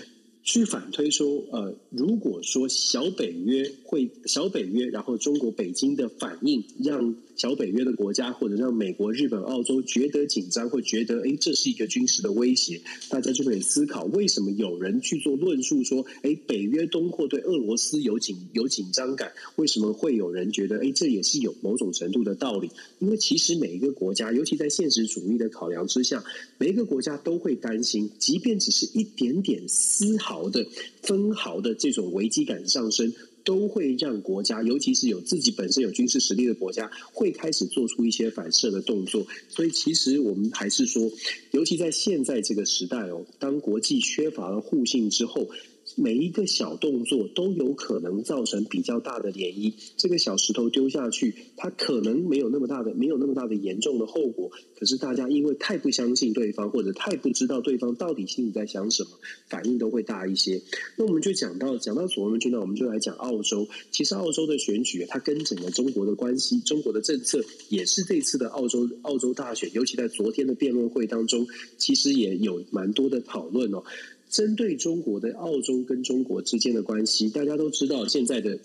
去反推说，呃，如果说小北约会小北约，然后中国北京的反应让小北约的国家或者让美国、日本、澳洲觉得紧张，会觉得，哎，这是一个军事的威胁，大家就可以思考，为什么有人去做论述说，哎，北约东扩对俄罗斯有紧有紧张感？为什么会有人觉得，哎，这也是有某种程度的道理？因为其实每一个国家，尤其在现实主义的考量之下，每一个国家都会担心，即便只是一点点丝毫。毫的分毫的这种危机感上升，都会让国家，尤其是有自己本身有军事实力的国家，会开始做出一些反射的动作。所以，其实我们还是说，尤其在现在这个时代哦，当国际缺乏了互信之后。每一个小动作都有可能造成比较大的涟漪。这个小石头丢下去，它可能没有那么大的、没有那么大的严重的后果。可是大家因为太不相信对方，或者太不知道对方到底心里在想什么，反应都会大一些。那我们就讲到讲到所罗门群岛，我们就来讲澳洲。其实澳洲的选举，它跟整个中国的关系、中国的政策，也是这次的澳洲澳洲大选，尤其在昨天的辩论会当中，其实也有蛮多的讨论哦。针对中国的澳洲跟中国之间的关系，大家都知道现在的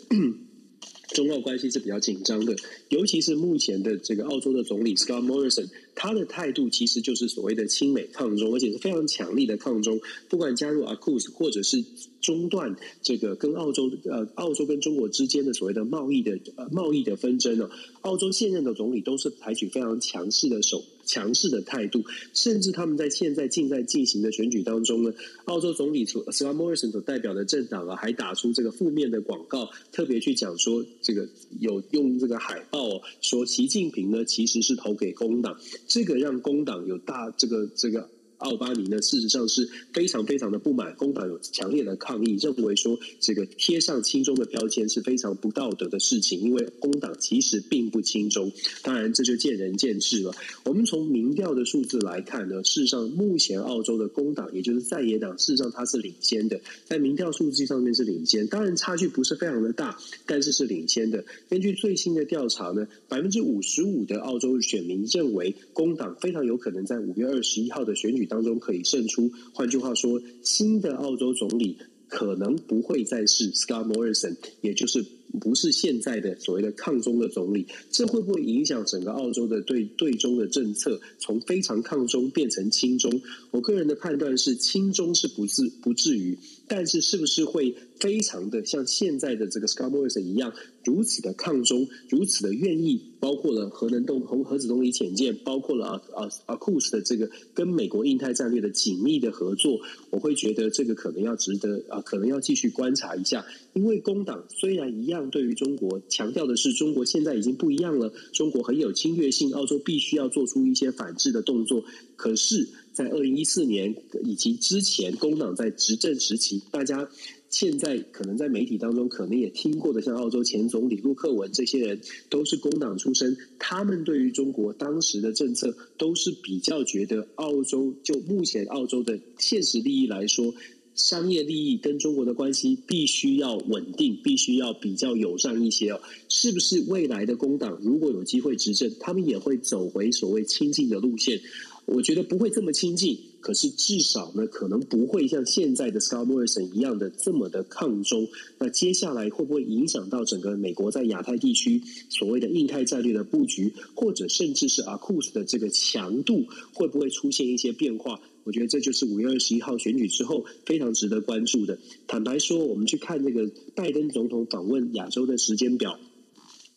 中澳关系是比较紧张的，尤其是目前的这个澳洲的总理 Scott Morrison，他的态度其实就是所谓的亲美抗中，而且是非常强力的抗中，不管加入 AUKUS 或者是。中断这个跟澳洲呃，澳洲跟中国之间的所谓的贸易的呃贸易的纷争呢，澳洲现任的总理都是采取非常强势的手强势的态度，甚至他们在现在正在进行的选举当中呢，澳洲总理所 Scott Morrison 所代表的政党啊，还打出这个负面的广告，特别去讲说这个有用这个海报说习近平呢其实是投给工党，这个让工党有大这个这个。奥巴尼呢，事实上是非常非常的不满，工党有强烈的抗议，认为说这个贴上亲中的标签是非常不道德的事情，因为工党其实并不亲中。当然，这就见仁见智了。我们从民调的数字来看呢，事实上目前澳洲的工党，也就是在野党，事实上它是领先的，在民调数据上面是领先，当然差距不是非常的大，但是是领先的。根据最新的调查呢，百分之五十五的澳洲选民认为工党非常有可能在五月二十一号的选举当中可以胜出。换句话说，新的澳洲总理可能不会再是 Scott Morrison，也就是不是现在的所谓的抗中的总理。这会不会影响整个澳洲的对对中的政策，从非常抗中变成亲中？我个人的判断是，亲中是不至不至于，但是是不是会非常的像现在的这个 Scott Morrison 一样，如此的抗中，如此的愿意？包括了核能动核核子动力潜舰，包括了啊啊啊库斯的这个跟美国印太战略的紧密的合作，我会觉得这个可能要值得啊，可能要继续观察一下。因为工党虽然一样对于中国强调的是中国现在已经不一样了，中国很有侵略性，澳洲必须要做出一些反制的动作。可是，在二零一四年以及之前，工党在执政时期，大家。现在可能在媒体当中可能也听过的，像澳洲前总理陆克文这些人都是工党出身，他们对于中国当时的政策都是比较觉得澳洲就目前澳洲的现实利益来说，商业利益跟中国的关系必须要稳定，必须要比较友善一些哦。是不是未来的工党如果有机会执政，他们也会走回所谓亲近的路线？我觉得不会这么亲近。可是至少呢，可能不会像现在的 Scott Morrison 一样的这么的抗中。那接下来会不会影响到整个美国在亚太地区所谓的印太战略的布局，或者甚至是 AUKUS 的这个强度会不会出现一些变化？我觉得这就是五月二十一号选举之后非常值得关注的。坦白说，我们去看这个拜登总统访问亚洲的时间表。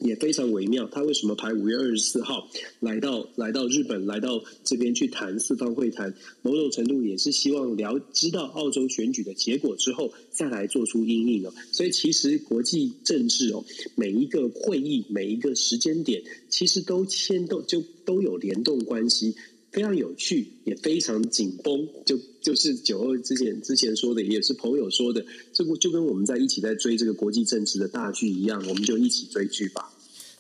也非常微妙，他为什么排五月二十四号来到来到日本，来到这边去谈四方会谈？某种程度也是希望了知道澳洲选举的结果之后，再来做出应应哦。所以其实国际政治哦，每一个会议，每一个时间点，其实都牵动就都有联动关系。非常有趣，也非常紧绷，就就是九二之前之前说的，也是朋友说的，这不就跟我们在一起在追这个国际政治的大剧一样，我们就一起追剧吧。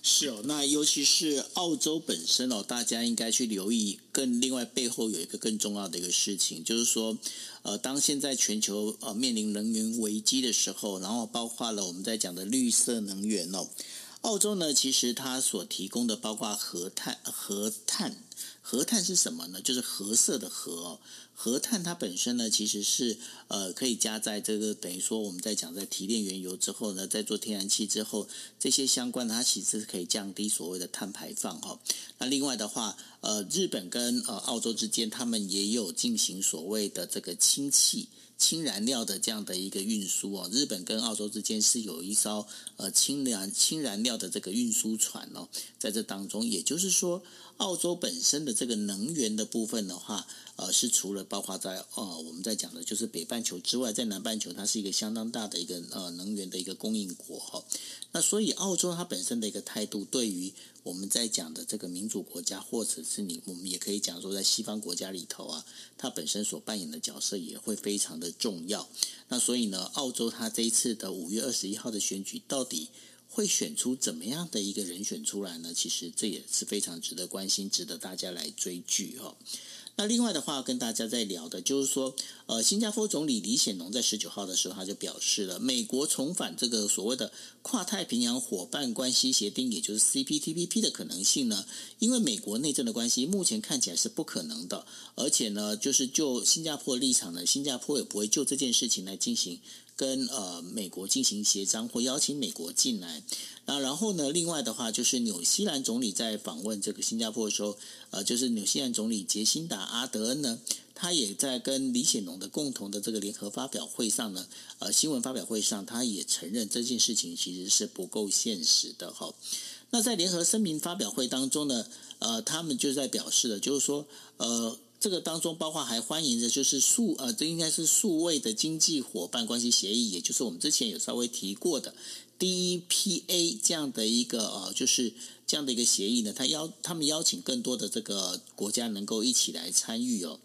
是哦，那尤其是澳洲本身哦，大家应该去留意。更另外背后有一个更重要的一个事情，就是说，呃，当现在全球呃面临能源危机的时候，然后包括了我们在讲的绿色能源哦，澳洲呢，其实它所提供的包括核碳、核碳。核碳是什么呢？就是褐色的核哦。核碳它本身呢，其实是呃可以加在这个等于说我们在讲在提炼原油之后呢，在做天然气之后，这些相关的它其实是可以降低所谓的碳排放哈。那另外的话，呃，日本跟呃澳洲之间，他们也有进行所谓的这个氢气。氢燃料的这样的一个运输哦，日本跟澳洲之间是有一艘呃氢燃氢燃料的这个运输船哦，在这当中，也就是说，澳洲本身的这个能源的部分的话，呃，是除了包括在呃我们在讲的就是北半球之外，在南半球它是一个相当大的一个呃能源的一个供应国哈。那所以澳洲它本身的一个态度，对于我们在讲的这个民主国家，或者是你，我们也可以讲说，在西方国家里头啊，它本身所扮演的角色也会非常的重要。那所以呢，澳洲它这一次的五月二十一号的选举，到底会选出怎么样的一个人选出来呢？其实这也是非常值得关心，值得大家来追剧哈。那另外的话，跟大家在聊的就是说，呃，新加坡总理李显龙在十九号的时候，他就表示了，美国重返这个所谓的跨太平洋伙伴关系协定，也就是 CPTPP 的可能性呢，因为美国内政的关系，目前看起来是不可能的，而且呢，就是就新加坡立场呢，新加坡也不会就这件事情来进行跟呃美国进行协商或邀请美国进来。那然后呢？另外的话，就是纽西兰总理在访问这个新加坡的时候，呃，就是纽西兰总理杰辛达·阿德恩呢，他也在跟李显龙的共同的这个联合发表会上呢，呃，新闻发表会上，他也承认这件事情其实是不够现实的哈。那在联合声明发表会当中呢，呃，他们就在表示了，就是说，呃。这个当中包括还欢迎的，就是数呃，这应该是数位的经济伙伴关系协议，也就是我们之前有稍微提过的 DEPA 这样的一个呃，就是这样的一个协议呢，他邀他们邀请更多的这个国家能够一起来参与哦。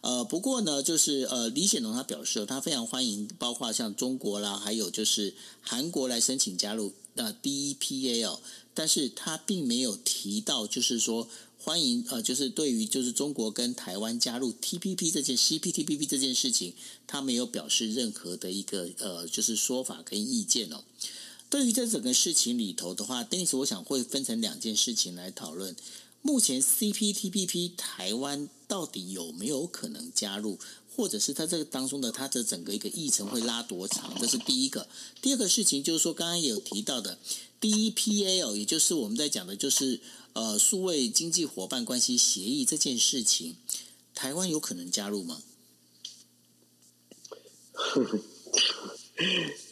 呃，不过呢，就是呃，李显龙他表示，他非常欢迎，包括像中国啦，还有就是韩国来申请加入呃 DEPA 哦，但是他并没有提到，就是说欢迎呃，就是对于就是中国跟台湾加入 TPP 这件 CPTPP 这件事情，他没有表示任何的一个呃，就是说法跟意见哦。对于这整个事情里头的话丁子我想会分成两件事情来讨论。目前 CPTPP 台湾到底有没有可能加入，或者是它这个当中的它的整个一个议程会拉多长？这是第一个。第二个事情就是说，刚刚有提到的 DEPA，也就是我们在讲的就是呃数位经济伙伴关系协议这件事情，台湾有可能加入吗？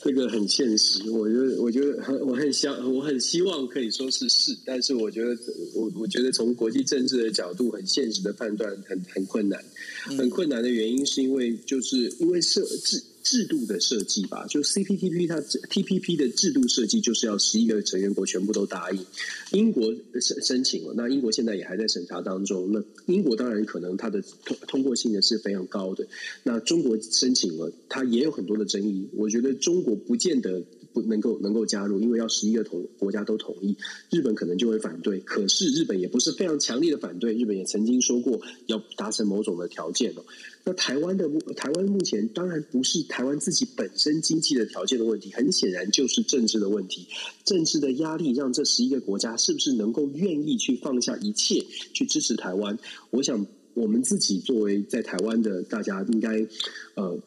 这个很现实，我觉得，我觉得很，我很想，我很希望可以说是是，但是我觉得，我我觉得从国际政治的角度，很现实的判断，很很困难，很困难的原因是因为，就是因为设置。制度的设计吧，就 CPTP 它 TPP 的制度设计就是要十一个成员国全部都答应。英国申申请了，那英国现在也还在审查当中。那英国当然可能它的通通过性呢是非常高的。那中国申请了，它也有很多的争议。我觉得中国不见得不能够能够加入，因为要十一个同国家都同意。日本可能就会反对，可是日本也不是非常强烈的反对。日本也曾经说过要达成某种的条件哦。那台湾的台湾目前当然不是台湾自己本身经济的条件的问题，很显然就是政治的问题。政治的压力让这十一个国家是不是能够愿意去放下一切去支持台湾？我想我们自己作为在台湾的大家，应该呃。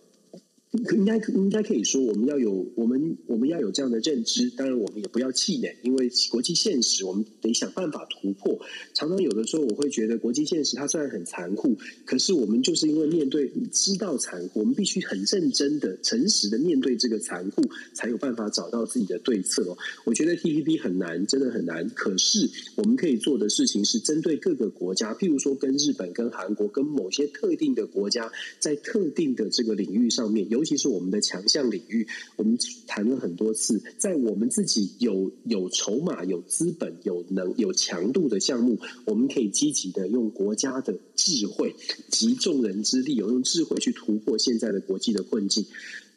应该应该可以说，我们要有我们我们要有这样的认知。当然，我们也不要气馁，因为国际现实，我们得想办法突破。常常有的时候，我会觉得国际现实它虽然很残酷，可是我们就是因为面对知道残酷，我们必须很认真的、诚实的面对这个残酷，才有办法找到自己的对策。我觉得 TPP 很难，真的很难。可是我们可以做的事情是针对各个国家，譬如说跟日本、跟韩国、跟某些特定的国家，在特定的这个领域上面有。尤其是我们的强项领域，我们谈了很多次，在我们自己有有筹码、有资本、有能、有强度的项目，我们可以积极的用国家的智慧集众人之力，有用智慧去突破现在的国际的困境。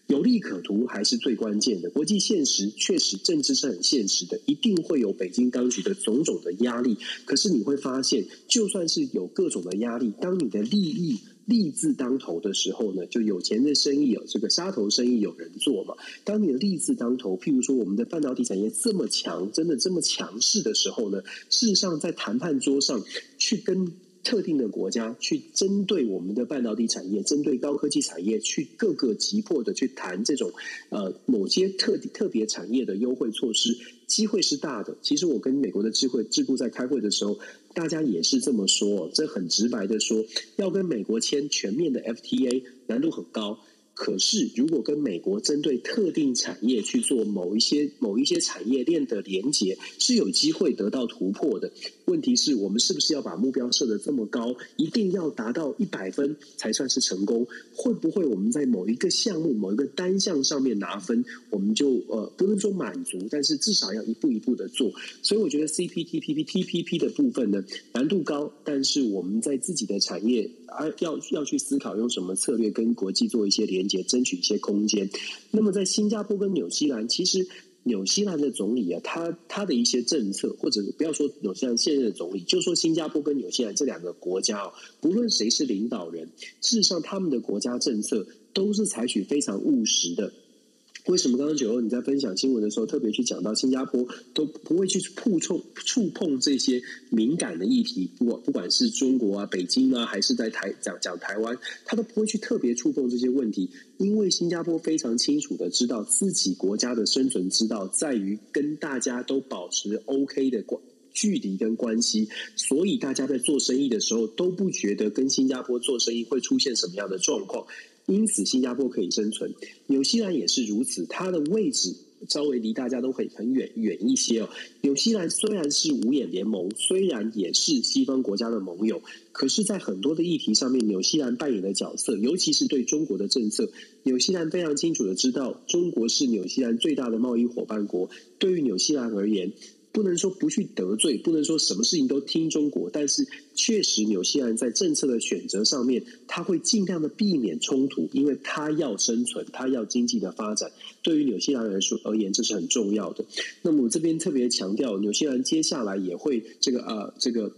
有利可图还是最关键的。国际现实确实，政治是很现实的，一定会有北京当局的种种的压力。可是你会发现，就算是有各种的压力，当你的利益。利字当头的时候呢，就有钱的生意有这个杀头生意有人做嘛。当你的利字当头，譬如说我们的半导体产业这么强，真的这么强势的时候呢，事实上在谈判桌上去跟特定的国家去针对我们的半导体产业，针对高科技产业去各个急迫的去谈这种呃某些特特别产业的优惠措施，机会是大的。其实我跟美国的智慧智库在开会的时候，大家也是这么说，这很直白的说，要跟美国签全面的 FTA 难度很高。可是，如果跟美国针对特定产业去做某一些某一些产业链的连接，是有机会得到突破的。问题是我们是不是要把目标设得这么高，一定要达到一百分才算是成功？会不会我们在某一个项目、某一个单项上面拿分，我们就呃不能说满足，但是至少要一步一步的做。所以我觉得 CPTPP、TPP 的部分呢，难度高，但是我们在自己的产业而要要去思考用什么策略跟国际做一些连接。争取一些空间。那么，在新加坡跟纽西兰，其实纽西兰的总理啊，他他的一些政策，或者不要说纽西兰现任的总理，就说新加坡跟纽西兰这两个国家哦，不论谁是领导人，事实上他们的国家政策都是采取非常务实的。为什么刚刚九欧你在分享新闻的时候特别去讲到新加坡都不会去触触触碰这些敏感的议题，不管不管是中国啊、北京啊，还是在台讲讲台湾，他都不会去特别触碰这些问题，因为新加坡非常清楚的知道自己国家的生存之道在于跟大家都保持 OK 的关距离跟关系，所以大家在做生意的时候都不觉得跟新加坡做生意会出现什么样的状况。因此，新加坡可以生存，纽西兰也是如此。它的位置稍微离大家都很很远远一些哦。纽西兰虽然是五眼联盟，虽然也是西方国家的盟友，可是，在很多的议题上面，纽西兰扮演的角色，尤其是对中国的政策，纽西兰非常清楚的知道，中国是纽西兰最大的贸易伙伴国。对于纽西兰而言，不能说不去得罪，不能说什么事情都听中国，但是确实纽西兰在政策的选择上面，他会尽量的避免冲突，因为他要生存，他要经济的发展。对于纽西兰来说而言，这是很重要的。那么我这边特别强调，纽西兰接下来也会这个呃这个。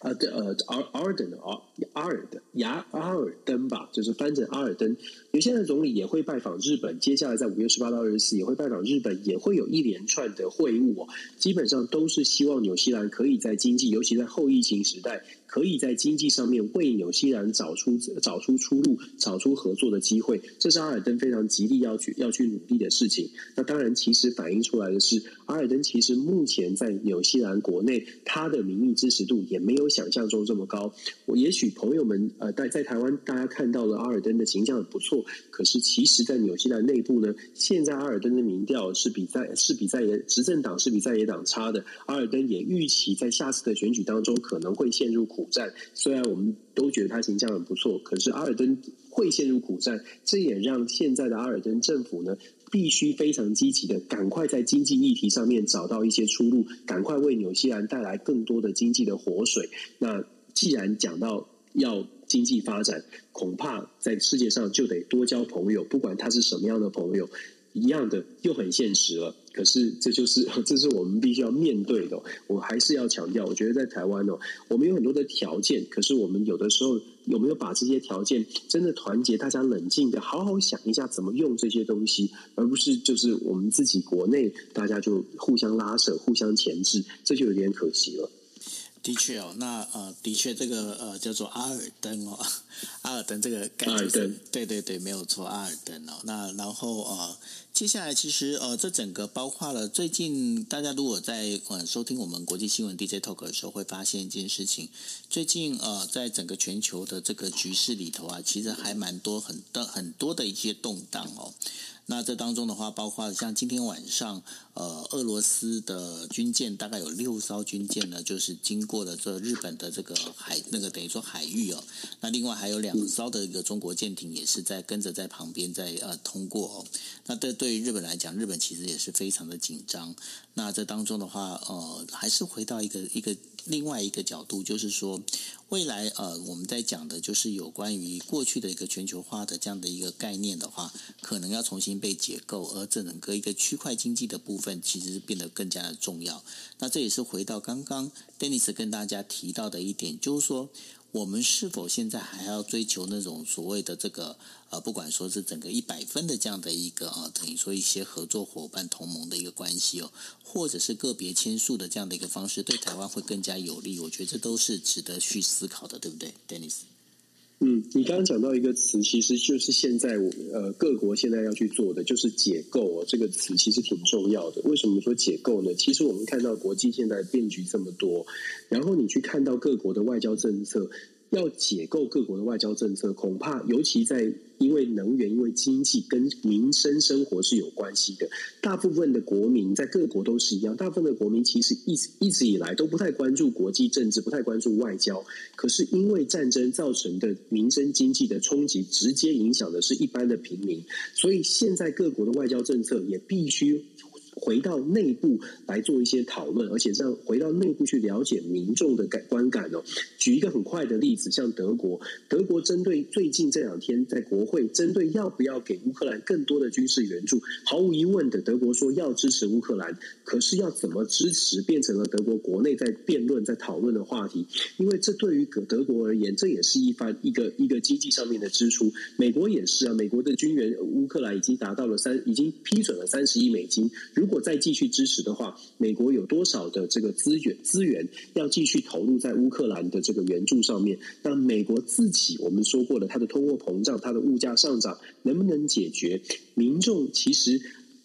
啊，对，呃，阿阿尔登，阿阿尔登，亚阿尔登吧，就是翻成阿尔登。纽西兰总理也会拜访日本，接下来在五月十八到二十四也会拜访日本，也会有一连串的会晤。基本上都是希望纽西兰可以在经济，尤其在后疫情时代。可以在经济上面为纽西兰找出找出出路，找出合作的机会，这是阿尔登非常极力要去要去努力的事情。那当然，其实反映出来的是，阿尔登其实目前在纽西兰国内，他的民意支持度也没有想象中这么高。我也许朋友们呃，在在台湾大家看到了阿尔登的形象很不错，可是其实在纽西兰内部呢，现在阿尔登的民调是比在是比在野执政党是比在野党差的。阿尔登也预期在下次的选举当中可能会陷入苦。苦战，虽然我们都觉得他形象很不错，可是阿尔登会陷入苦战，这也让现在的阿尔登政府呢，必须非常积极的，赶快在经济议题上面找到一些出路，赶快为纽西兰带来更多的经济的活水。那既然讲到要经济发展，恐怕在世界上就得多交朋友，不管他是什么样的朋友。一样的又很现实了，可是这就是 这是我们必须要面对的。我还是要强调，我觉得在台湾哦，我们有很多的条件，可是我们有的时候有没有把这些条件真的团结，大家冷静的好好想一下怎么用这些东西，而不是就是我们自己国内大家就互相拉扯、互相钳制，这就有点可惜了。的确哦，那呃，的确这个呃叫做阿尔登哦，阿尔登这个概念，对对对，没有错，阿尔登哦。那然后呃，接下来其实呃，这整个包括了最近大家如果在呃收听我们国际新闻 DJ Talk 的时候，会发现一件事情，最近呃，在整个全球的这个局势里头啊，其实还蛮多很多很多的一些动荡哦。那这当中的话，包括像今天晚上，呃，俄罗斯的军舰大概有六艘军舰呢，就是经过了这日本的这个海，那个等于说海域哦。那另外还有两艘的一个中国舰艇也是在跟着在旁边在呃通过哦。那这对于日本来讲，日本其实也是非常的紧张。那这当中的话，呃，还是回到一个一个。另外一个角度就是说，未来呃，我们在讲的就是有关于过去的一个全球化的这样的一个概念的话，可能要重新被解构，而整个一个区块经济的部分，其实是变得更加的重要。那这也是回到刚刚 Dennis 跟大家提到的一点，就是说。我们是否现在还要追求那种所谓的这个呃，不管说是整个一百分的这样的一个啊，等于说一些合作伙伴同盟的一个关系哦，或者是个别签署的这样的一个方式，对台湾会更加有利？我觉得这都是值得去思考的，对不对，Dennis？嗯，你刚刚讲到一个词，其实就是现在我呃各国现在要去做的，就是解构。这个词其实挺重要的。为什么说解构呢？其实我们看到国际现在变局这么多，然后你去看到各国的外交政策。要解构各国的外交政策，恐怕尤其在因为能源、因为经济跟民生生活是有关系的。大部分的国民在各国都是一样，大部分的国民其实一直一直以来都不太关注国际政治，不太关注外交。可是因为战争造成的民生经济的冲击，直接影响的是一般的平民，所以现在各国的外交政策也必须。回到内部来做一些讨论，而且这样回到内部去了解民众的感观感哦。举一个很快的例子，像德国，德国针对最近这两天在国会针对要不要给乌克兰更多的军事援助，毫无疑问的，德国说要支持乌克兰，可是要怎么支持，变成了德国国内在辩论、在讨论的话题。因为这对于德国而言，这也是一番一个一个经济上面的支出。美国也是啊，美国的军援乌克兰已经达到了三，已经批准了三十亿美金。如如如果再继续支持的话，美国有多少的这个资源资源要继续投入在乌克兰的这个援助上面？那美国自己我们说过了，它的通货膨胀、它的物价上涨能不能解决？民众其实。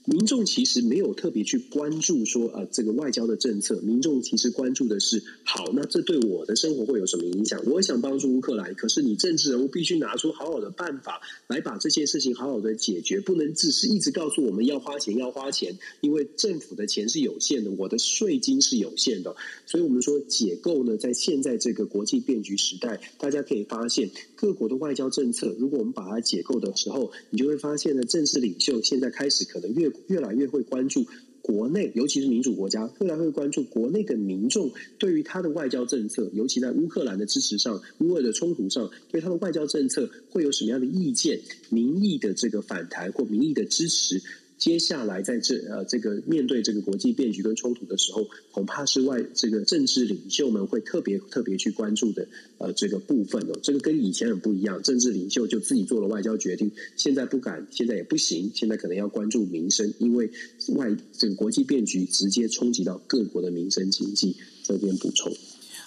民众其实没有特别去关注说，呃，这个外交的政策。民众其实关注的是，好，那这对我的生活会有什么影响？我想帮助乌克兰，可是你政治人物必须拿出好好的办法来把这些事情好好的解决，不能只是一直告诉我们要花钱，要花钱，因为政府的钱是有限的，我的税金是有限的，所以我们说解构呢，在现在这个国际变局时代，大家可以发现各国的外交政策，如果我们把它解构的时候，你就会发现呢，政治领袖现在开始可能越越来越会关注国内，尤其是民主国家，越来会关注国内的民众对于他的外交政策，尤其在乌克兰的支持上、乌俄的冲突上，对他的外交政策会有什么样的意见？民意的这个反弹或民意的支持。接下来在这呃这个面对这个国际变局跟冲突的时候，恐怕是外这个政治领袖们会特别特别去关注的呃这个部分哦。这个跟以前很不一样，政治领袖就自己做了外交决定，现在不敢，现在也不行，现在可能要关注民生，因为外这个国际变局直接冲击到各国的民生经济。这边补充。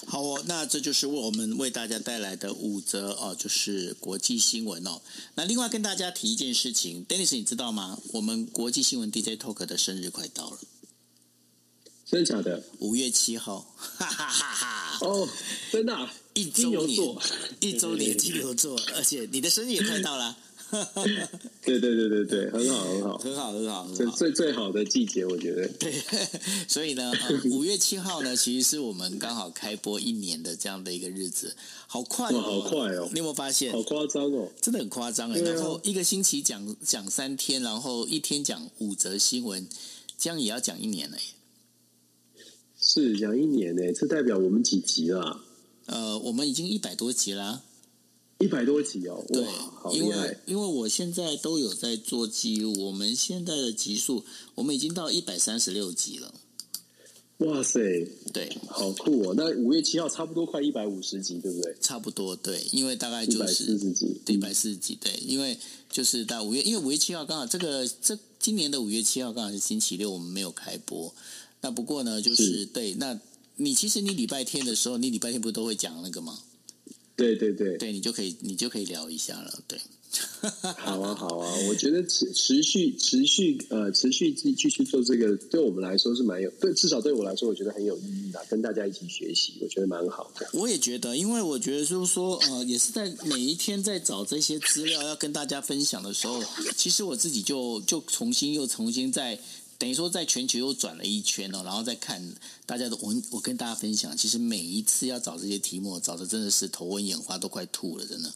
好哦，那这就是为我们为大家带来的五则哦，就是国际新闻哦。那另外跟大家提一件事情，Dennis，你知道吗？我们国际新闻 DJ Talk 的生日快到了，真的假的？五月七号，哈哈哈哈！哦，真的、啊，一周年，一周年金牛座，而且你的生日也快到了。对对对对对，很好很好，很好很好，最最最好的季节，我觉得。对，所以呢，五月七号呢，其实是我们刚好开播一年的这样的一个日子，好快哦，好快哦！你有没有发现？好夸张哦，真的很夸张哎。然后一个星期讲讲三天，然后一天讲五则新闻，这样也要讲一年了耶。是讲一年呢，这代表我们几集了？呃，我们已经一百多集啦。一百多集哦，对，好因为因为我现在都有在做记录，我们现在的集数，我们已经到一百三十六集了。哇塞，对，好酷哦！那五月七号差不多快一百五十集，对不对？差不多，对，因为大概就是一百四十集，对，一百四十集，对，因为就是到五月，因为五月七号刚好这个这今年的五月七号刚好是星期六，我们没有开播。那不过呢，就是，是对，那你其实你礼拜天的时候，你礼拜天不都会讲那个吗？对对对，对你就可以，你就可以聊一下了。对，好啊好啊，我觉得持持续持续呃持续继继续做这个，对我们来说是蛮有，对至少对我来说，我觉得很有意义的，跟大家一起学习，我觉得蛮好的。我也觉得，因为我觉得就是说，呃，也是在每一天在找这些资料要跟大家分享的时候，其实我自己就就重新又重新在。等于说，在全球又转了一圈哦，然后再看大家的，我我跟大家分享，其实每一次要找这些题目，找的真的是头昏眼花，都快吐了，真的。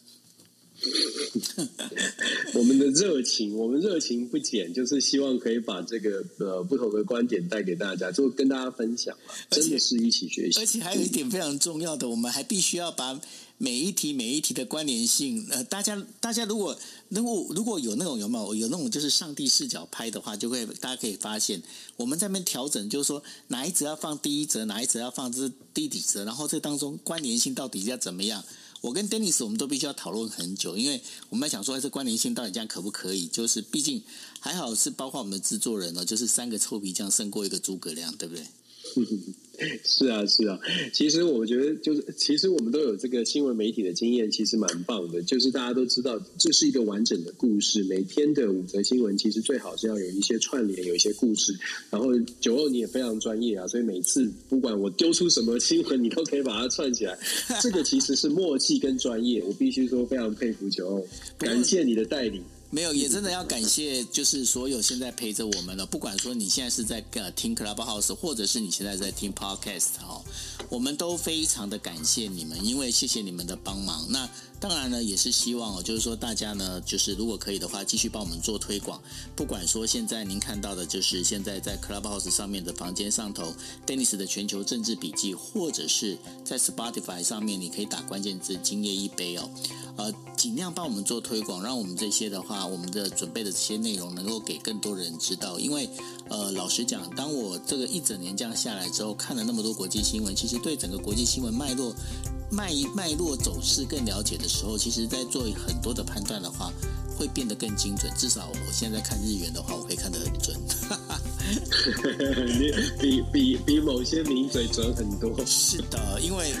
我们的热情，我们热情不减，就是希望可以把这个呃不同的观点带给大家，就跟大家分享，真的是一起学习。而且还有一点非常重要的，我们还必须要把。每一题每一题的关联性，呃，大家大家如果如果如果有那种有没有有那种就是上帝视角拍的话，就会大家可以发现我们在那边调整，就是说哪一则要放第一则，哪一则要放这第几则，然后这当中关联性到底要怎么样？我跟 Dennis 我们都必须要讨论很久，因为我们在想说这关联性到底这样可不可以？就是毕竟还好是包括我们的制作人呢，就是三个臭皮匠胜过一个诸葛亮，对不对？是啊，是啊，其实我觉得就是，其实我们都有这个新闻媒体的经验，其实蛮棒的。就是大家都知道，这是一个完整的故事。每天的五则新闻，其实最好是要有一些串联，有一些故事。然后九欧你也非常专业啊，所以每次不管我丢出什么新闻，你都可以把它串起来。这个其实是默契跟专业，我必须说非常佩服九欧，感谢你的带领。没有，也真的要感谢，就是所有现在陪着我们的，不管说你现在是在呃听 Clubhouse，或者是你现在在听 Podcast 哈，我们都非常的感谢你们，因为谢谢你们的帮忙。那当然呢，也是希望哦，就是说大家呢，就是如果可以的话，继续帮我们做推广。不管说现在您看到的，就是现在在 Clubhouse 上面的房间上头，Dennis 的全球政治笔记，或者是在 Spotify 上面，你可以打关键字“今夜一杯”哦。呃，尽量帮我们做推广，让我们这些的话，我们的准备的这些内容能够给更多人知道。因为，呃，老实讲，当我这个一整年这样下来之后，看了那么多国际新闻，其实对整个国际新闻脉络、脉脉络走势更了解的时候，其实在做很多的判断的话，会变得更精准。至少我现在看日元的话，我可以看得很准。你比比比某些名嘴准很多。是的，因为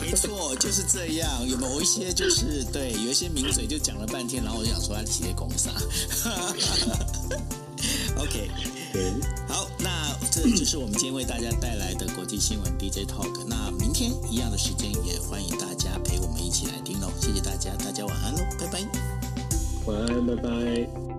没错就是这样。有某一些就是对，有一些名嘴就讲了半天，然后我就想说他企业公司。OK，对，好，那这就是我们今天为大家带来的国际新闻 DJ Talk。那明天一样的时间，也欢迎大家陪我们一起来听喽。谢谢大家，大家晚安喽，拜拜。晚安，拜拜。